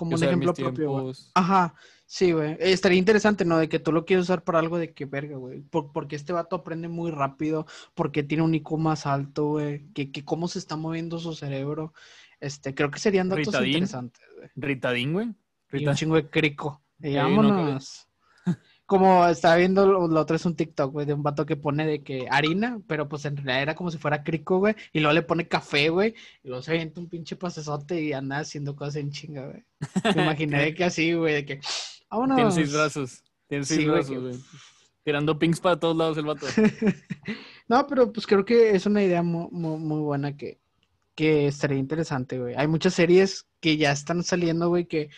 Como un ejemplo propio, güey. Ajá, sí, güey. Eh, Estaría interesante, ¿no? De que tú lo quieres usar para algo de que verga, güey. Por- porque este vato aprende muy rápido, porque tiene un IQ más alto, güey. Que, que cómo se está moviendo su cerebro. Este, creo que serían datos Ritadín. interesantes, güey. Ritadín, güey. Ritadín. chingo de crico. *laughs* Y vámonos. Como estaba viendo lo, otro es un TikTok, güey, de un vato que pone de que harina, pero pues en realidad era como si fuera crico, güey, y luego le pone café, güey, y luego se avienta un pinche pasesote y anda haciendo cosas en chinga, güey. Me imaginé de que así, güey, de que vámonos. Tiene seis brazos. Tiene seis Sí, güey, brazos, que- güey. Tirando pings para todos lados el vato. *laughs* No, pero pues creo que es una idea mu- mu- muy, buena que, que estaría interesante, güey. Hay muchas series que ya están saliendo, güey, que,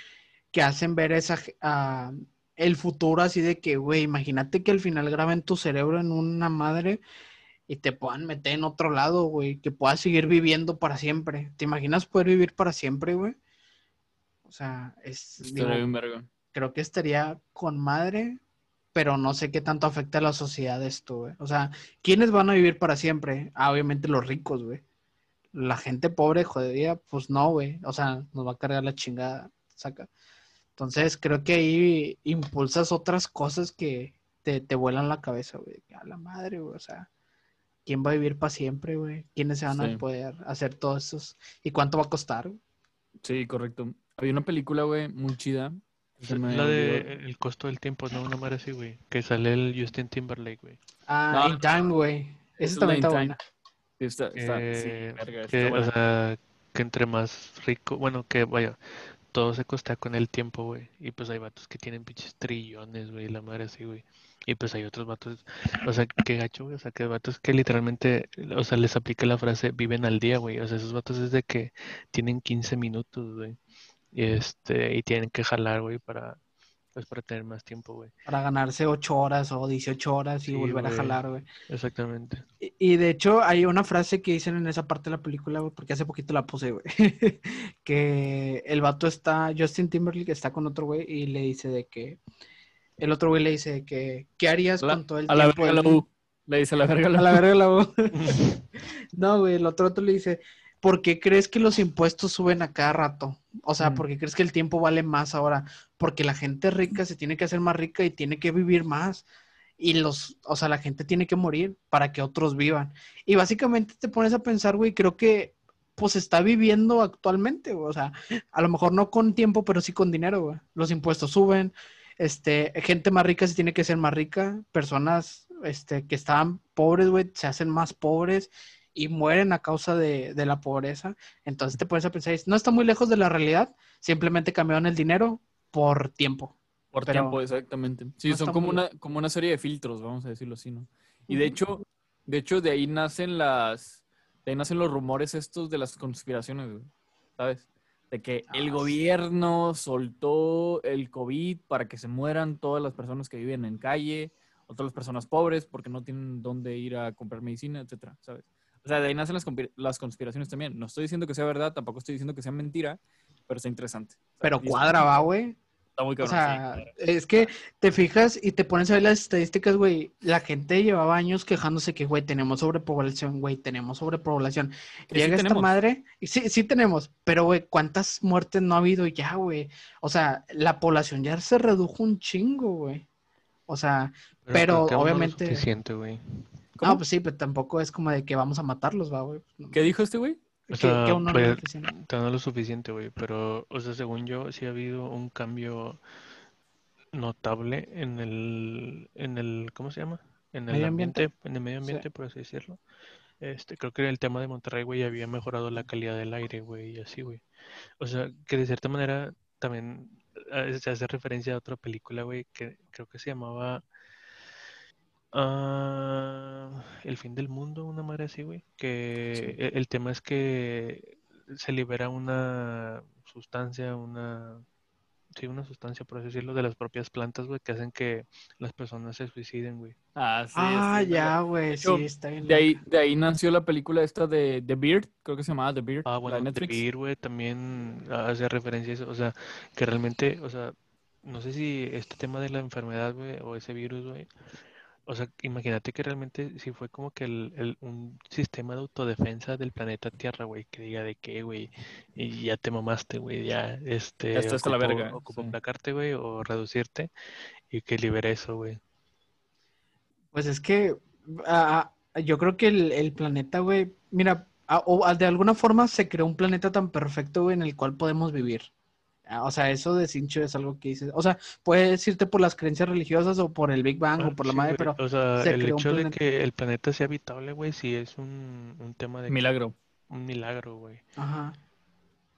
que hacen ver esa, ah, el futuro así de que, güey, imagínate que al final graben tu cerebro en una madre y te puedan meter en otro lado, güey, que puedas seguir viviendo para siempre. ¿Te imaginas poder vivir para siempre, güey? O sea, es, digo, Estaría bien verga. creo que estaría con madre pero no sé qué tanto afecta a la sociedad esto, güey. O sea, ¿quiénes van a vivir para siempre? Ah, obviamente los ricos, güey. La gente pobre, jodida, pues no, güey. O sea, nos va a cargar la chingada, saca. Entonces, creo que ahí impulsas otras cosas que te, te vuelan la cabeza, güey. A la madre, güey. O sea, ¿quién va a vivir para siempre, güey? ¿Quiénes se van Sí. a poder hacer todos esos? ¿Y cuánto va a costar? güey? Sí, correcto. Había una película, güey, muy chida. La de olvidó. El costo del tiempo, ¿no? Una madre así, güey. Que sale el Justin Timberlake, güey. Ah, No. In Time, güey. Esa Esa es también está buena. Sí, está, está, sí, Eh, verga, está que, o sea, que entre más rico, bueno, que vaya, todo se costea con el tiempo, güey. Y pues hay vatos que tienen pinches trillones, güey, la madre así, güey. Y pues hay otros vatos, o sea, qué gacho, güey. O sea, que vatos que literalmente, o sea, les aplica la frase viven al día, güey. O sea, esos vatos es de que tienen 15 minutos, güey. Y este, y tienen que jalar, güey, para, pues para tener más tiempo, güey. Para ganarse 8 horas o 18 horas y Sí, volver a jalar, güey. Exactamente. Y, y de hecho, hay una frase que dicen en esa parte de la película, güey, porque hace poquito la puse, güey. *laughs* que el vato está, Justin Timberlake está con otro güey y le dice de que. El otro güey le dice de que. ¿Qué harías la- con todo el A la tiempo? verga la U. Le dice a la verga la A la U. verga la U. *laughs* *laughs* No, güey, el otro otro le dice, ¿por qué crees que los impuestos suben a cada rato? O sea, Mm. ¿por qué crees que el tiempo vale más ahora? Porque la gente rica se tiene que hacer más rica y tiene que vivir más. Y los, o sea, la gente tiene que morir para que otros vivan. Y básicamente te pones a pensar, güey, creo que pues está viviendo actualmente, güey. O sea, a lo mejor no con tiempo, pero sí con dinero, güey. Los impuestos suben, este, gente más rica se tiene que ser más rica, personas, este, que estaban pobres, güey, se hacen más pobres y mueren a causa de, de la pobreza. Entonces te pones a pensar, no está muy lejos de la realidad, simplemente cambiaron el dinero por tiempo. Por Pero- tiempo, exactamente. Sí, no son como una, como una serie de filtros, vamos a decirlo así, ¿no? Y de hecho, de hecho, de ahí nacen las, de ahí nacen los rumores estos de las conspiraciones, güey, ¿sabes? De que Ah, el gobierno soltó el COVID para que se mueran todas las personas que viven en calle, o todas las personas pobres porque no tienen dónde ir a comprar medicina, etcétera, ¿sabes? O sea, de ahí nacen las, las conspiraciones también. No estoy diciendo que sea verdad, tampoco estoy diciendo que sea mentira, pero está interesante. Pero cuadra, va, güey. Está muy O cabrón, sí, sea, es que te fijas y te pones a ver las estadísticas, güey. La gente llevaba años quejándose que, güey, tenemos sobrepoblación, güey, tenemos sobrepoblación. Que sí Llega esta tenemos. madre, y sí, sí tenemos, pero, güey, ¿cuántas muertes no ha habido ya, güey? O sea, la población ya se redujo un chingo, güey. O sea, Pero, no obviamente- suficiente, güey. ¿Cómo? no, pues sí, pero tampoco es como de que vamos a matarlos, va, güey. ¿Qué dijo este güey? O sea, que aún no lo pues, no lo suficiente, güey, pero, o sea, según yo, sí ha habido un cambio notable en el, en el, ¿cómo se llama? En el Medio ambiente. ambiente, en el medio ambiente, por así decirlo. Este, creo que el tema de Monterrey, güey, había mejorado la calidad del aire, güey, y así, güey. O sea, que de cierta manera también eh, se hace referencia a otra película, güey, que creo que se llamaba ah, El fin del mundo, una madre así, güey. Que Sí. e- el tema es que se libera una sustancia, una, sí, una sustancia, por así decirlo, de las propias plantas, güey, que hacen que las personas se suiciden, güey. Ah, sí. Ah, sí, ya, güey, sí, está bien. De ahí, de ahí nació la película esta de The Beard, creo que se llamaba The Beard, Ah, la bueno, de The Netflix. Beer, güey, también hace referencia a eso, o sea, que realmente, o sea, no sé si este tema de la enfermedad, güey, o ese virus, güey, o sea, imagínate que realmente si fue como que el, el- un sistema de autodefensa del planeta Tierra, güey, que diga de qué, güey, y ya te mamaste, güey, ya, este, Ya está hasta la ocupo- verga, ocupo sí. aplacarte, güey, o reducirte, y que libere eso, güey. Pues es que ah, ah, yo creo que el, el planeta, güey, mira, ah, o, de alguna forma se creó un planeta tan perfecto, güey, en el cual podemos vivir. Ah, O sea, eso de Sincho es algo que dices. O sea, puedes irte por las creencias religiosas o por el Big Bang Ah, o por la sí, madre, güey, pero o sea, se el creó hecho de planeta. que el planeta sea habitable, güey, sí es un, un tema de que- Milagro. un milagro, güey. Ajá.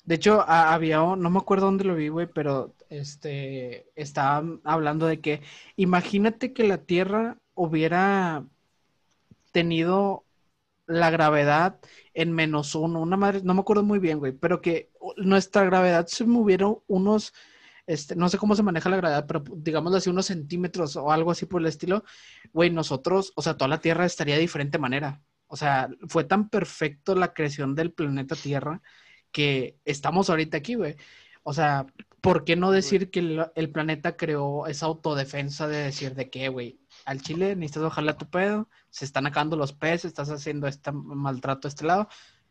De hecho, a- había, no me acuerdo dónde lo vi, güey, pero este, estaban hablando de que imagínate que la Tierra hubiera tenido la gravedad en menos uno, una madre, no me acuerdo muy bien, güey, pero que nuestra gravedad se moviera unos, este, no sé cómo se maneja la gravedad, pero digámoslo así, unos centímetros o algo así por el estilo, güey, nosotros, o sea, toda la Tierra estaría de diferente manera. O sea, fue tan perfecto la creación del planeta Tierra que estamos ahorita aquí, güey. O sea, ¿por qué no decir que el, el planeta creó esa autodefensa de decir de que, güey, al chile necesitas bajarle a tu pedo, se están acabando los peces, estás haciendo este maltrato a este lado,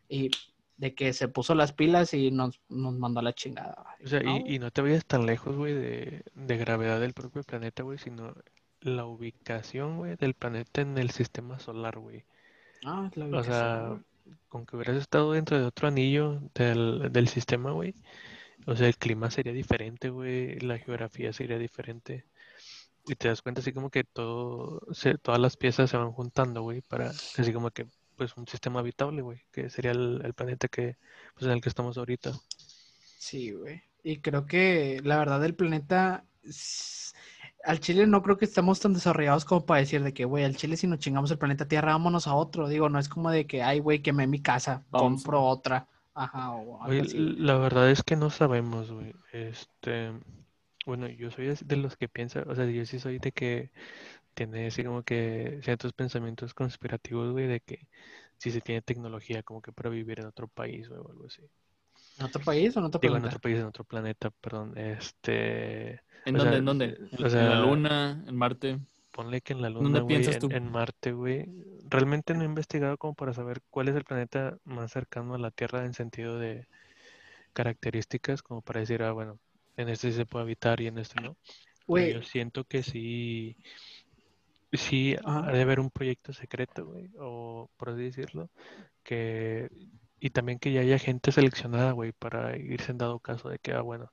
y de que se puso las pilas y nos, nos mandó a la chingada. O sea, No, y, y no te vayas tan lejos, güey, de, de gravedad del propio planeta, güey, sino la ubicación, güey, del planeta en el sistema solar, güey. Ah, la O ubicación, sea, güey. con que hubieras estado dentro de otro anillo del, del sistema, güey. O sea, el clima sería diferente, güey, la geografía sería diferente. Y te das cuenta así como que todo, se- todas las piezas se van juntando, güey, para así como que, pues, un sistema habitable, güey, que sería el, el planeta que, pues, en el que estamos ahorita. Sí, güey. Y creo que la verdad del planeta, al Chile no creo que estemos tan desarrollados como para decir de que, güey, al Chile si nos chingamos el planeta Tierra, vámonos a otro. Digo, no es como de que, ay, güey, quemé mi casa, Vamos. compro otra. Ajá, o algo así. la verdad es que no sabemos, güey. Este, bueno, yo soy de los que piensa, o sea, yo sí soy de que tiene así como que ciertos pensamientos conspirativos, güey, de que si se tiene tecnología como que para vivir en otro país o algo así. ¿En otro país o en otro Digo, en planeta? otro país, en otro planeta, perdón. Este, ¿En dónde? sea, ¿En dónde? ¿En, en la Luna? ¿En Marte? ponle que en la ¿Dónde Luna, piensas en, tú? en Marte, güey. Realmente no he investigado como para saber cuál es el planeta más cercano a la Tierra en sentido de características, como para decir, ah, bueno, en este sí se puede habitar y en este no. Güey, yo siento que sí, sí ha de haber un proyecto secreto, güey, o por así decirlo, que, y también que ya haya gente seleccionada, güey, para irse en dado caso de que, ah, bueno,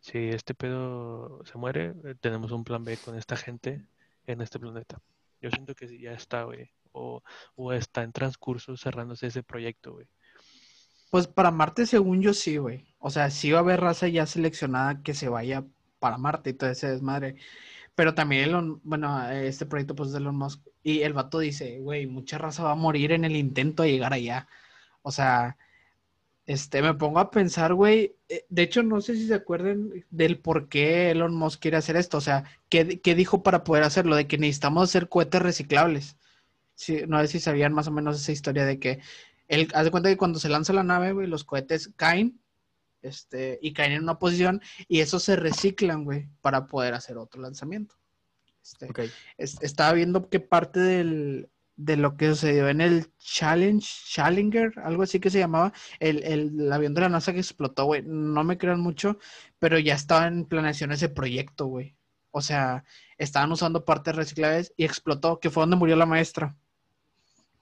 si este pedo se muere, eh, tenemos un plan B con esta gente en este planeta. Yo siento que sí, ya está, güey, o, o está en transcurso cerrándose ese proyecto, güey. pues para Marte, según yo, sí, güey. O sea, sí va a haber raza ya seleccionada que se vaya para Marte y todo ese desmadre. Pero también, Elon, bueno, este proyecto pues de Elon Musk. Y el vato dice, güey, mucha raza va a morir en el intento de llegar allá. O sea, este, me pongo a pensar, güey. eh, De hecho, no sé si se acuerdan del por qué Elon Musk quiere hacer esto. O sea, ¿qué, qué dijo para poder hacerlo? De que necesitamos hacer cohetes reciclables. No sé si sabían más o menos esa historia de que él, haz de cuenta que cuando se lanza la nave, güey, los cohetes caen, este, y caen en una posición, y esos se reciclan, güey, para poder hacer otro lanzamiento. Este, es- estaba viendo que parte del, de lo que sucedió en el Challenge, Challenger, algo así que se llamaba, el, el avión de la NASA que explotó, güey. No me crean mucho, pero ya estaba en planeación ese proyecto, güey. O sea, estaban usando partes reciclables y explotó, que fue donde murió la maestra.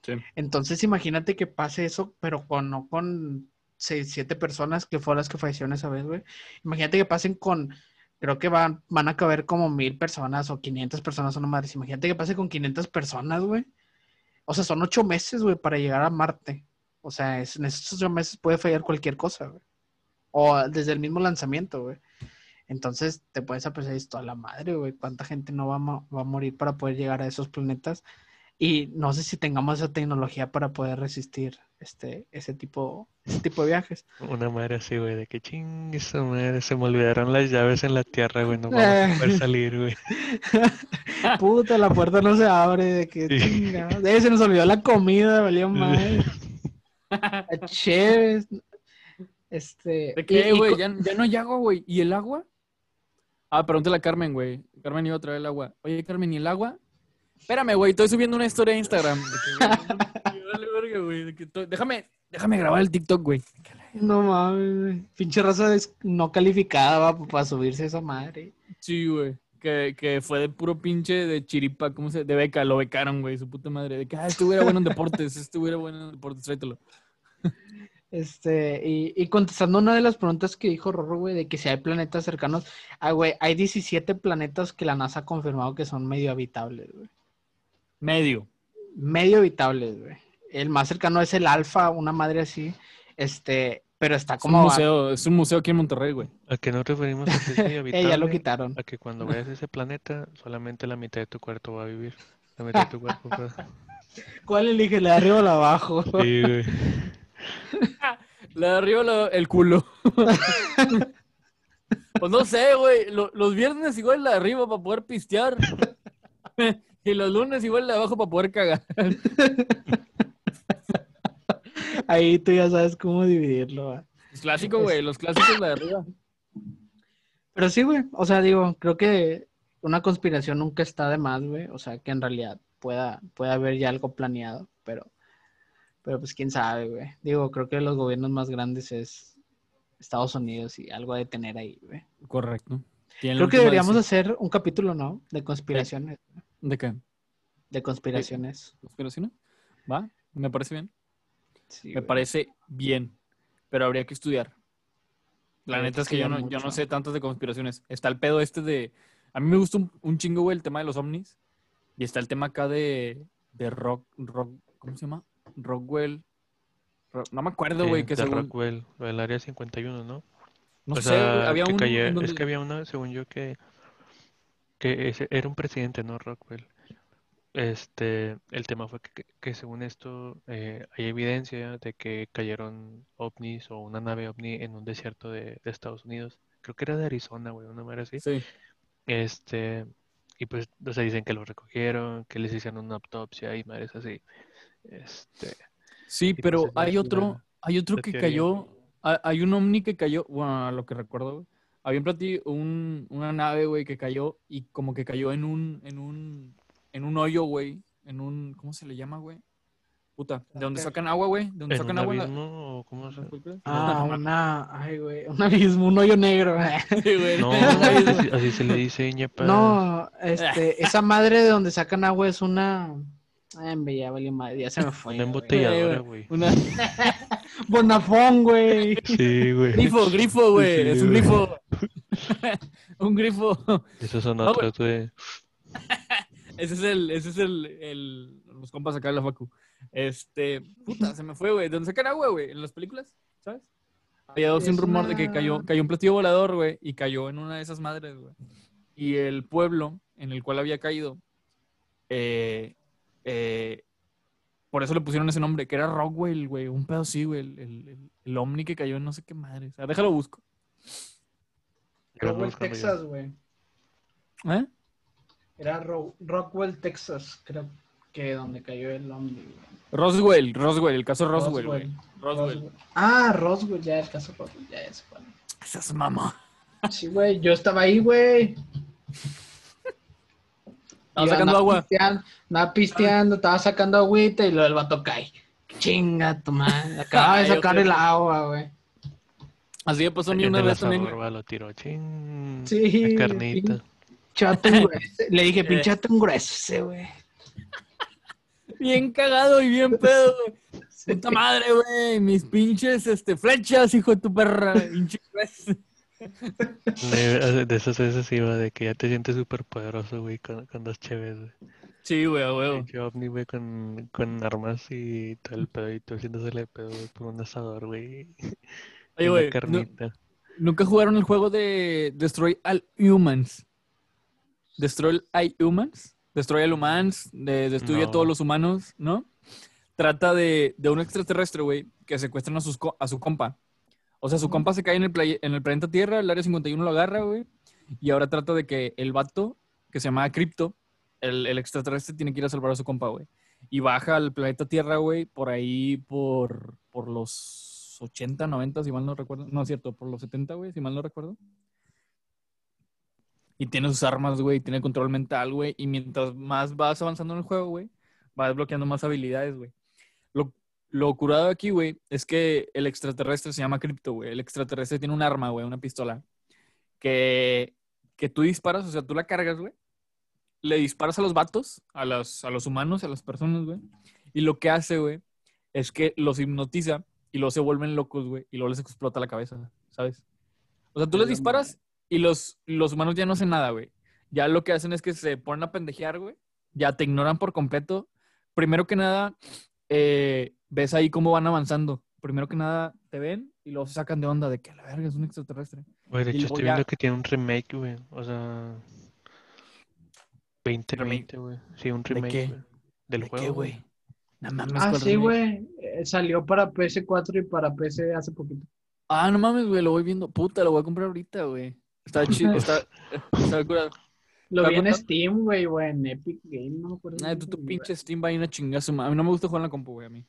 Sí. Entonces, imagínate que pase eso, pero con, no con seis, siete personas que fueron las que fallecieron esa vez, güey. Imagínate que pasen con, creo que van, van a caber como mil personas o 500 personas, una madre. Imagínate que pase con 500 personas, güey. O sea, son ocho meses, güey, para llegar a Marte. O sea, es- en esos ocho meses puede fallar cualquier cosa, güey. O desde el mismo lanzamiento, güey. Entonces te puedes apreciar esto a la madre, güey. ¿Cuánta gente no va a, mo- va a morir para poder llegar a esos planetas? Y no sé si tengamos esa tecnología para poder resistir este, ese tipo, ese tipo de viajes. Una madre así, güey, de que chingue esa madre, se me olvidaron las llaves en la tierra, güey, no vamos a poder *laughs* salir, güey. *laughs* Puta, la puerta no se abre, de que Sí. chingados. Eh, se nos olvidó la comida, valió madre. *laughs* Chévere. Este. ¿De qué, güey? Ya, ya no hay agua, güey. ¿Y el agua? Ah, pregúntale a Carmen, güey. Carmen iba a traer el agua. Oye, Carmen, ¿y el agua? Espérame, güey, estoy subiendo una historia a Instagram. *laughs* Verga, güey. Déjame, déjame grabar el TikTok, güey. No mames, güey. pinche raza no calificada para subirse a esa madre. Sí, güey. Que, que fue de puro pinche de chiripa, ¿cómo se? De beca, lo becaron, güey, su puta madre. De que, ah, estuviera bueno en deportes, *laughs* estuviera bueno en deportes, tráetelo. Este, y, y contestando una de las preguntas que dijo Rorro, güey, de que si hay planetas cercanos, ah, güey, hay 17 planetas que la NASA ha confirmado que son medio habitables, güey. Medio. Medio habitables, güey. El más cercano es el Alfa, una madre así, este, pero está Es un como... museo, es un museo aquí en Monterrey, güey. ¿A qué nos referimos a que es Eh, *laughs* ya lo habitable? quitaron. A que cuando veas ese planeta, solamente la mitad de tu cuerpo va a vivir. La mitad de tu cuerpo va... *laughs* ¿Cuál elige, la de arriba o la de abajo? Sí, güey. *laughs* La de arriba, la- el culo. pues no sé, güey. lo- los viernes igual la de arriba para poder pistear. Y los lunes igual la de abajo para poder cagar. *laughs* Ahí tú ya sabes cómo dividirlo, va. Es clásico, güey. Los clásicos la de arriba. Pero sí, güey. O sea, digo, creo que una conspiración nunca está de más, güey. O sea, que en realidad pueda, pueda haber ya algo planeado, pero, pero pues quién sabe, güey. Digo, creo que los gobiernos más grandes es Estados Unidos y algo de tener ahí, güey. Correcto. Creo que deberíamos hacer un capítulo, ¿no? De conspiraciones. ¿De qué? De conspiraciones. ¿Conspiraciones? ¿Va? Me parece bien. Sí, Me güey. parece bien. Pero habría que estudiar. La neta que es que yo no, yo no sé tantas de conspiraciones. Está el pedo este de. A mí me gusta un, un chingo, güey, el tema de los ovnis. Y está el tema acá de, de rock, rock. ¿Cómo se llama? Rockwell. Ro- no me acuerdo, Eh, güey, que de según. Rockwell, del área 51, ¿no? No o sé, sea, había que cayó- donde- es que había una, según yo, que, que ese- era un presidente, ¿no? Rockwell. Este, el tema fue que, según esto eh, hay evidencia de que cayeron ovnis o una nave ovni en un desierto de, de Estados Unidos. Creo que era de Arizona, güey, una manera así. Sí. Este, y pues, o sea, dicen que lo recogieron, que les hicieron una autopsia y madres así. Este, Sí, pero pues es hay otro, hay otro que teoría. cayó, ha- hay un ovni que cayó, bueno, a lo que recuerdo, güey. Había un plati- un, una nave, güey, que cayó y como que cayó en un, en un, en un hoyo, güey, en un, ¿cómo se le llama, güey? Puta, de donde sacan agua, güey, de donde ¿en sacan un agua en la- abismo o cómo se...? Ah, una. Ay, güey. Un abismo, un hoyo negro. *laughs* Sí, güey. No, *laughs* así, así se le dice, ñepa. No, este, esa madre de donde sacan agua es una. Ay, ya valió madre, ya se me fue. Una embotelladora, güey. Una... *laughs* Bonafón, güey. Sí, güey. Grifo, grifo, güey, Sí, es un grifo. *laughs* un grifo. Esos son No, otros, güey. Ese es el, ese es el, el, los compas acá de la facu. Este, puta, se me fue, güey. ¿De dónde sacan agua, güey? En las películas, ¿sabes? Había dos un Es rumor de que cayó, cayó un platillo volador, güey, y cayó en una de esas madres, güey. Y el pueblo en el cual había caído, eh, eh, por eso le pusieron ese nombre, que era Rockwell, güey. Un pedo así, güey. El, el, el, el ovni que cayó en no sé qué madre. O sea, déjalo busco. Rockwell, Texas, güey. ¿Eh? Era Ro- Rockwell, Texas, creo que donde cayó el ovni. güey. Roswell, Roswell, el caso Roswell, güey. Roswell. Roswell. Ah, Roswell, ya el caso Roswell, ya es cuál. Esas mamá. Sí, güey, yo estaba ahí, güey. Estaba sacando andaba agua. pisteando, andaba pisteando, estaba sacando agüita y luego el vato cae. Chinga tu madre. Acaba de sacar el agua, güey. Así me pasó a mí una vez también. lo tiró, ching. Sí, La carnita. Chato grueso. Le dije, *laughs* Eh. pinchato grueso ese, güey. Bien cagado y bien pedo, güey. *laughs* Puta madre, güey. Mis pinches este, flechas, hijo de tu perra. *laughs* Pinche juez. De, de esas veces iba de que ya te sientes súper poderoso, güey, con, con dos chéves, güey. Sí, güey. Pinche ovni, güey, con, con armas y todo el pedo, y tú haciéndosele pedo güey, por un asador, güey. Oye, güey. ¿Nunca jugaron el juego de Destroy All Humans? Destroy All Humans. Destroy All Humans. De, destruye a todos los humanos, ¿no? Trata de, de un extraterrestre, güey, que secuestran a, sus, a su compa. O sea, su compa se cae en el, play- en el planeta Tierra, el Área 51 lo agarra, güey. Y ahora trata de que el vato, que se llama Crypto, el, el extraterrestre tiene que ir a salvar a su compa, güey. Y baja al planeta Tierra, güey, por ahí, por, por los 80, 90, si mal no recuerdo. No es cierto, por los 70, güey, si mal no recuerdo. Y tiene sus armas, güey, tiene control mental, güey. Y mientras más vas avanzando en el juego, güey, vas desbloqueando más habilidades, güey. Lo, lo curado aquí, güey, es que el extraterrestre se llama Crypto, güey. El extraterrestre tiene un arma, güey, una pistola. Que, que tú disparas, o sea, tú la cargas, güey. Le disparas a los vatos, a los, a los humanos, a las personas, güey. Y lo que hace, güey, es que los hipnotiza y luego se vuelven locos, güey. Y luego les explota la cabeza, ¿sabes? O sea, tú les disparas y los, los humanos ya no hacen nada, güey. Ya lo que hacen es que se ponen a pendejear, güey. Ya te ignoran por completo. Primero que nada, eh, ves ahí cómo van avanzando. Primero que nada, te ven y luego se sacan de onda de que la verga es un extraterrestre. Güey, de y hecho estoy ya- viendo que tiene un remake, güey. O sea, 2020, güey. Sí, un remake, qué? Del ¿De juego, qué, güey? No mames, Ah, ¿cuál sí, güey. Eh, salió para PS4 y para PC hace poquito. Ah, no mames, güey, lo voy viendo. Puta, lo voy a comprar ahorita, güey. Está *laughs* chido, está, está curado. Lo ¿Te vi en? Steam, güey, o en Epic Game, no me acuerdo. Ay, tú, tu pinche Steam va a ir una chingazo. A mí no me gusta jugar en la compu, güey, a mí.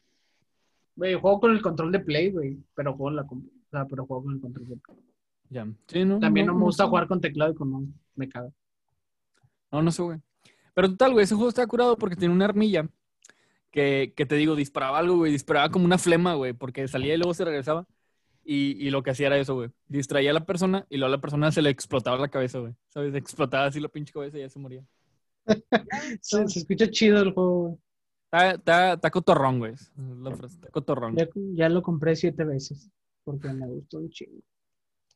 Güey, juego con el control de Play, güey, pero juego en la compu. O sea, pero juego con el control de Play. Ya. Sí, no, También no, me gusta jugar con teclado y con mouse. Me caga. No, no sé, güey. Pero total, güey, ese juego estaba curado porque tiene una armilla que, que te digo, disparaba algo, güey. Disparaba como una flema, güey, porque salía y luego se regresaba. Y, y lo que hacía era eso, güey. Distraía a la persona y luego a la persona se le explotaba la cabeza, güey. ¿Sabes? Explotaba así la pinche cabeza y ya se moría. *laughs* Se, se escucha chido el juego, güey. Está, está, está cotorrón, güey. es la frase, Está cotorrón. Ya, ya lo compré siete veces. Porque me gustó un chingo.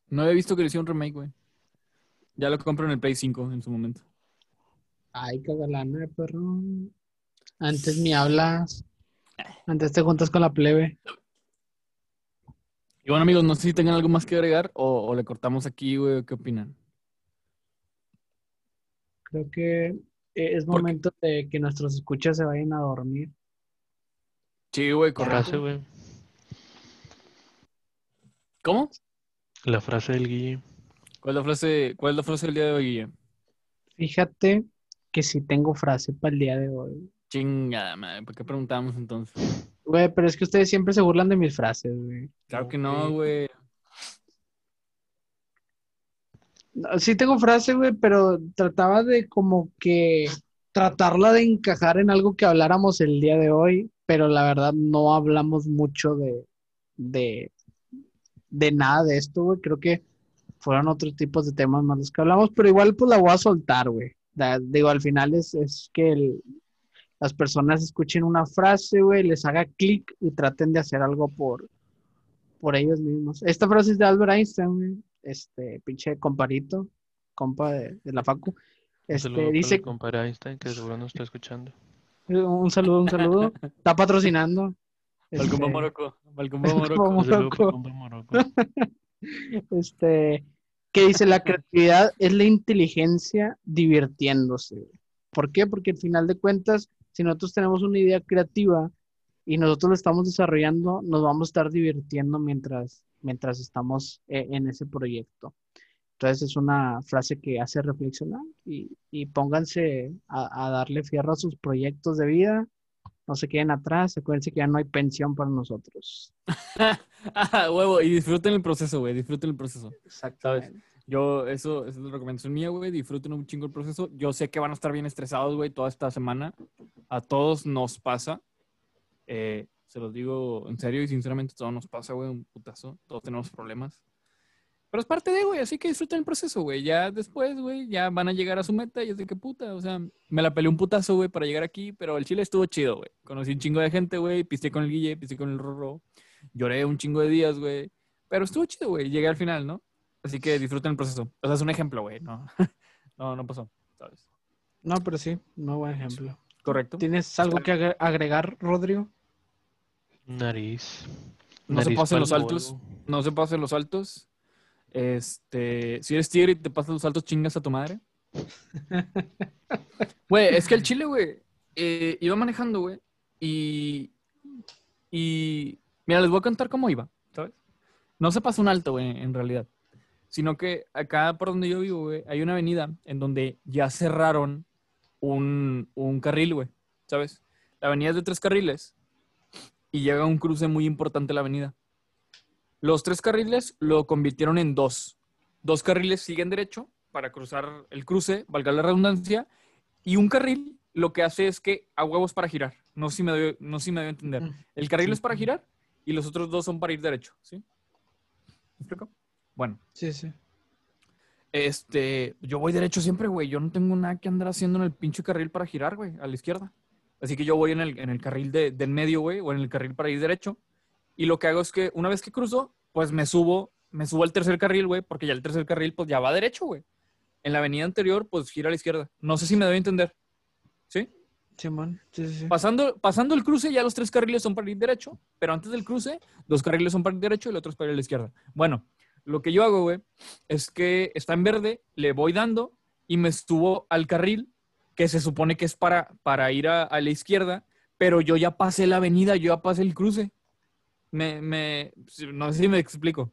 No había visto que le hicieron un remake, güey. Ya lo compro en el Play 5 en su momento. Ay, cagalana, perro. Antes ni hablas. Antes te juntas con la plebe. Y bueno, amigos, no sé si tengan algo más que agregar o, o le cortamos aquí, güey. ¿Qué opinan? Creo que eh, es momento de que nuestros escuchas se vayan a dormir. Sí, güey, Frase, correcto. güey. ¿Cómo? La frase del Guille. ¿Cuál es la frase, cuál es la frase del día de hoy, Guille? Fíjate que sí tengo frase para el día de hoy. Chingada, madre. ¿Por qué preguntamos entonces? Güey, pero es que ustedes siempre se burlan de mis frases, güey. Claro que no, güey. No, Sí tengo frase, güey, pero trataba de como que tratarla de encajar en algo que habláramos el día de hoy, pero la verdad no hablamos mucho de, de, de nada de esto, güey. Creo que fueron otros tipos de temas más los que hablamos, pero igual pues la voy a soltar, güey. Digo, al final es, es que el- las personas escuchen una frase, güey, les haga clic y traten de hacer algo por, por ellos mismos. Esta frase es de Albert Einstein, güey. Este, pinche comparito, compa de, de la Facu. Un Este, saludo para dice, Einstein, que seguro nos está escuchando. un saludo, un saludo. Está patrocinando. Este, Morocco. Balcomba Morocco. Un Morocco. *laughs* este, que dice, la creatividad es la inteligencia divirtiéndose. güey. ¿Por qué? Porque al final de cuentas, si nosotros tenemos una idea creativa y nosotros lo estamos desarrollando, nos vamos a estar divirtiendo mientras, mientras estamos eh, en ese proyecto. Entonces es una frase que hace reflexionar y, y pónganse a, a darle fierro a sus proyectos de vida. No se queden atrás, acuérdense que ya no hay pensión para nosotros. *laughs* Ah, huevo. Y disfruten el proceso, güey. Disfruten el proceso. Exactamente. Yo, eso, esa es la recomendación mía, güey. Disfruten un chingo el proceso. Yo sé que van a estar bien estresados, güey, toda esta semana. A todos nos pasa. Eh, se los digo en serio y sinceramente, todo nos pasa, güey, un putazo. Todos tenemos problemas. Pero es parte de, güey, así que disfruten el proceso, güey. Ya después, güey, ya van a llegar a su meta y es de qué puta. O sea, me la peleé un putazo, güey, para llegar aquí, pero el chile estuvo chido, güey. Conocí un chingo de gente, güey. Pisté con el Guille, pisté con el Rorro. Lloré un chingo de días, güey. Pero estuvo chido, güey. Llegué al final, ¿no? Así que disfruten el proceso. O sea, es un ejemplo, güey. No, *laughs* no, no pasó, ¿sabes? No, pero sí, muy buen ejemplo. Correcto. ¿Tienes algo que agre- agregar, Rodrigo? Nariz. No se pasen los polvo. No se pasen los saltos. Este, si eres tigre y te pasas los saltos, chingas a tu madre. *laughs* Güey, es que el chile, güey, eh, iba manejando, güey, y, y, mira, les voy a contar cómo iba, ¿sabes? No se pasa un alto, güey, en realidad, sino que acá por donde yo vivo, güey, hay una avenida en donde ya cerraron un, un carril, güey, ¿sabes? La avenida es de tres carriles y llega un cruce muy importante a la avenida. Los tres carriles lo convirtieron en dos. Dos carriles siguen derecho para cruzar el cruce, valga la redundancia, y un carril lo que hace es que a huevos para girar. No sé si me doy, no sé si me doy a entender. Mm, El carril Sí. es para girar y los otros dos son para ir derecho, ¿sí? ¿Me explico? Bueno, Sí, sí. este, yo voy derecho siempre, güey. Yo no tengo nada que andar haciendo en el pinche carril para girar, güey, a la izquierda. Así que yo voy en el, en el carril de, del medio, güey, o en el carril para ir derecho. Y lo que hago es que una vez que cruzo, pues me subo, me subo al tercer carril, güey, porque ya el tercer carril, pues ya va derecho, güey. En la avenida anterior, pues gira a la izquierda. No sé si me debo entender. ¿Sí? Simón, sí, sí, sí. Pasando, pasando el cruce, ya los tres carriles son para ir derecho, pero antes del cruce, dos carriles son para ir derecho y el otro es para ir a la izquierda. Bueno, lo que yo hago, güey, es que está en verde, le voy dando y me subo al carril que se supone que es para, para ir a, a la izquierda, pero yo ya pasé la avenida, yo ya pasé el cruce. Me, me, no sé si me explico.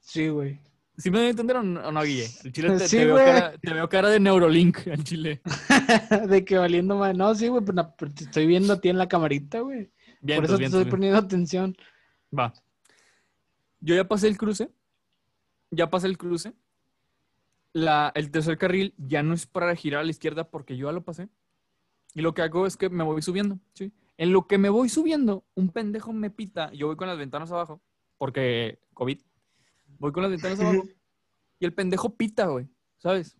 Sí, güey. ¿Sí me entender o no, Guille? El chile te, Sí, te veo cara, te veo cara de Neurolink al chile. *laughs* de que valiendo más. No, sí, güey, pero, no, pero te estoy viendo a ti en la camarita, güey. Por eso te estoy poniendo atención. Va. Yo ya pasé el cruce. Ya pasé el cruce. La, el tercer carril ya no es para girar a la izquierda porque yo ya lo pasé. Y lo que hago es que me voy subiendo, ¿sí? En lo que me voy subiendo, un pendejo me pita. Yo voy con las ventanas abajo porque COVID. Voy con las ventanas abajo y el pendejo pita, güey, ¿sabes?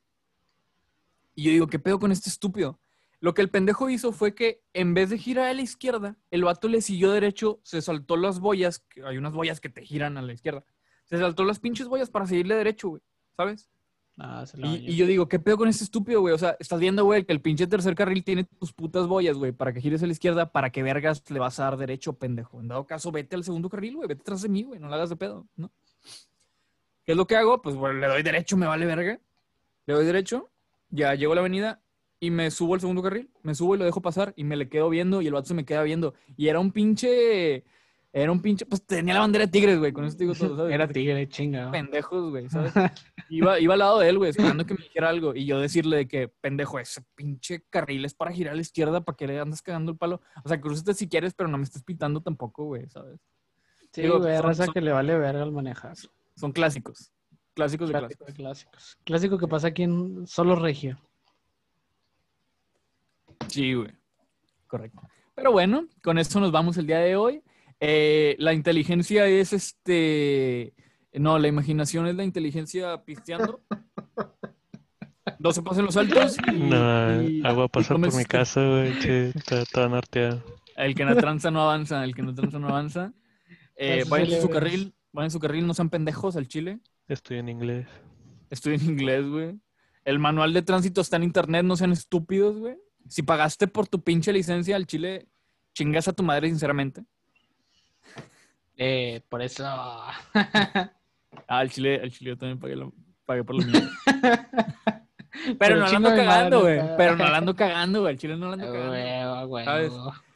Y yo digo, ¿qué pedo con este estúpido? Lo que el pendejo hizo fue que en vez de girar a la izquierda, el vato le siguió derecho, se saltó las boyas, que hay unas boyas que te giran a la izquierda. Se saltó las pinches boyas para seguirle derecho, güey, ¿sabes? Ah, se la Y, yo digo, ¿qué pedo con este estúpido, güey? O sea, estás viendo, güey, que el pinche tercer carril tiene tus putas boyas, güey, para que gires a la izquierda, para que vergas le vas a dar derecho, pendejo. En dado caso, vete al segundo carril, güey, vete atrás de mí, güey, no la hagas de pedo, ¿no? ¿Qué es lo que hago? Pues, bueno, le doy derecho, me vale verga. Le doy derecho, ya llego a la avenida y me subo al segundo carril, me subo y lo dejo pasar y me le quedo viendo y el vato se me queda viendo. Y era un pinche, era un pinche, pues tenía la bandera de tigres, güey, con eso te digo todo, ¿sabes? Era tigre, chinga. pendejos, güey, ¿sabes? *laughs* Iba, iba al lado de él, güey, esperando que me dijera algo. Y yo decirle de que, pendejo, ese pinche carril es para girar a la izquierda, ¿para que le andas cagando el palo? O sea, cruzate si quieres, pero no me estés pitando tampoco, güey, ¿sabes? Sí, Digo, güey, son- raza son- que le vale verga al manejar. Son clásicos. Clásicos de Clásico clásicos. de clásicos. Clásico que pasa aquí en solo Regio. Sí, güey. Correcto. Pero bueno, con eso nos vamos el día de hoy. Eh, la inteligencia es este. No, la imaginación es la inteligencia pisteando. No se pasen los altos. y- No, y- agua pasa por mi este- casa, güey. Che, está toda norteada. El que no tranza no avanza, el que no tranza no avanza. Eh, vayan en su carril, vayan en su carril, no sean pendejos al chile. Estoy en inglés. Estoy en inglés, güey. El manual de tránsito está en internet, no sean estúpidos, güey. Si pagaste por tu pinche licencia al chile, chingas a tu madre, sinceramente. Eh, por eso. *laughs* Ah, al chile, al chile yo también pagué, lo- pagué por lo mío. *laughs* Pero, no la ando cagando, güey. Pero no la ando *laughs* cagando, güey. Al chile no la ando cagando. ¿sabes?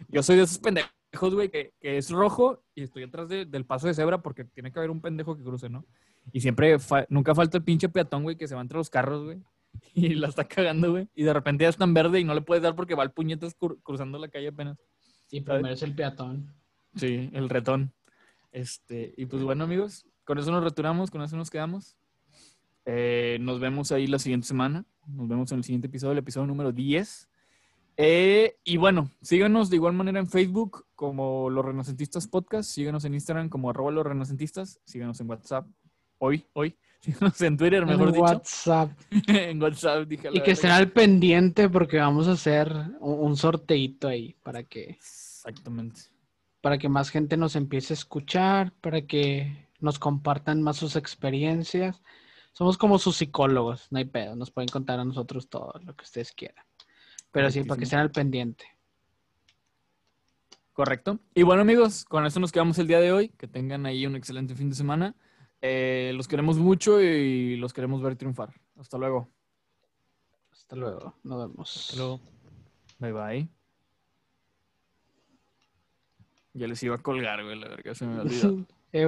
Yo soy de esos pendejos, güey, que, que es rojo y estoy atrás de- del paso de cebra porque tiene que haber un pendejo que cruce, ¿no? Y siempre, fa- nunca falta el pinche peatón, güey, que se va entre los carros, güey. Y la está cagando, güey. Y de repente ya está en verde y no le puedes dar porque va el puñetas cru- cruzando la calle apenas. Sí, primero es el peatón. Sí, el retón. Este, y pues bueno, amigos, con eso nos returamos, con eso nos quedamos. Eh, nos vemos ahí la siguiente semana. Nos vemos en el siguiente episodio, el episodio número 10. Eh, y bueno, síganos de igual manera en Facebook como Los Renacentistas Podcast. Síganos en Instagram como arroba Los Renacentistas. Síganos en WhatsApp. Hoy, hoy. *laughs* Síganos en Twitter, mejor en dicho. WhatsApp. *laughs* en WhatsApp, dije. Y que estén al pendiente porque vamos a hacer un, un sorteito ahí para que, Exactamente. Para que más gente nos empiece a escuchar, para que nos compartan más sus experiencias. Somos como sus psicólogos, no hay pedo, nos pueden contar a nosotros todo lo que ustedes quieran. Pero sí, para que estén al pendiente. Correcto. Y bueno, amigos, con eso nos quedamos el día de hoy. Que tengan ahí un excelente fin de semana. Eh, los queremos mucho y los queremos ver triunfar. Hasta luego. Hasta luego, nos vemos. Hasta luego. Bye bye. Ya les iba a colgar, güey, la verga, se me olvidó. *laughs* Eh,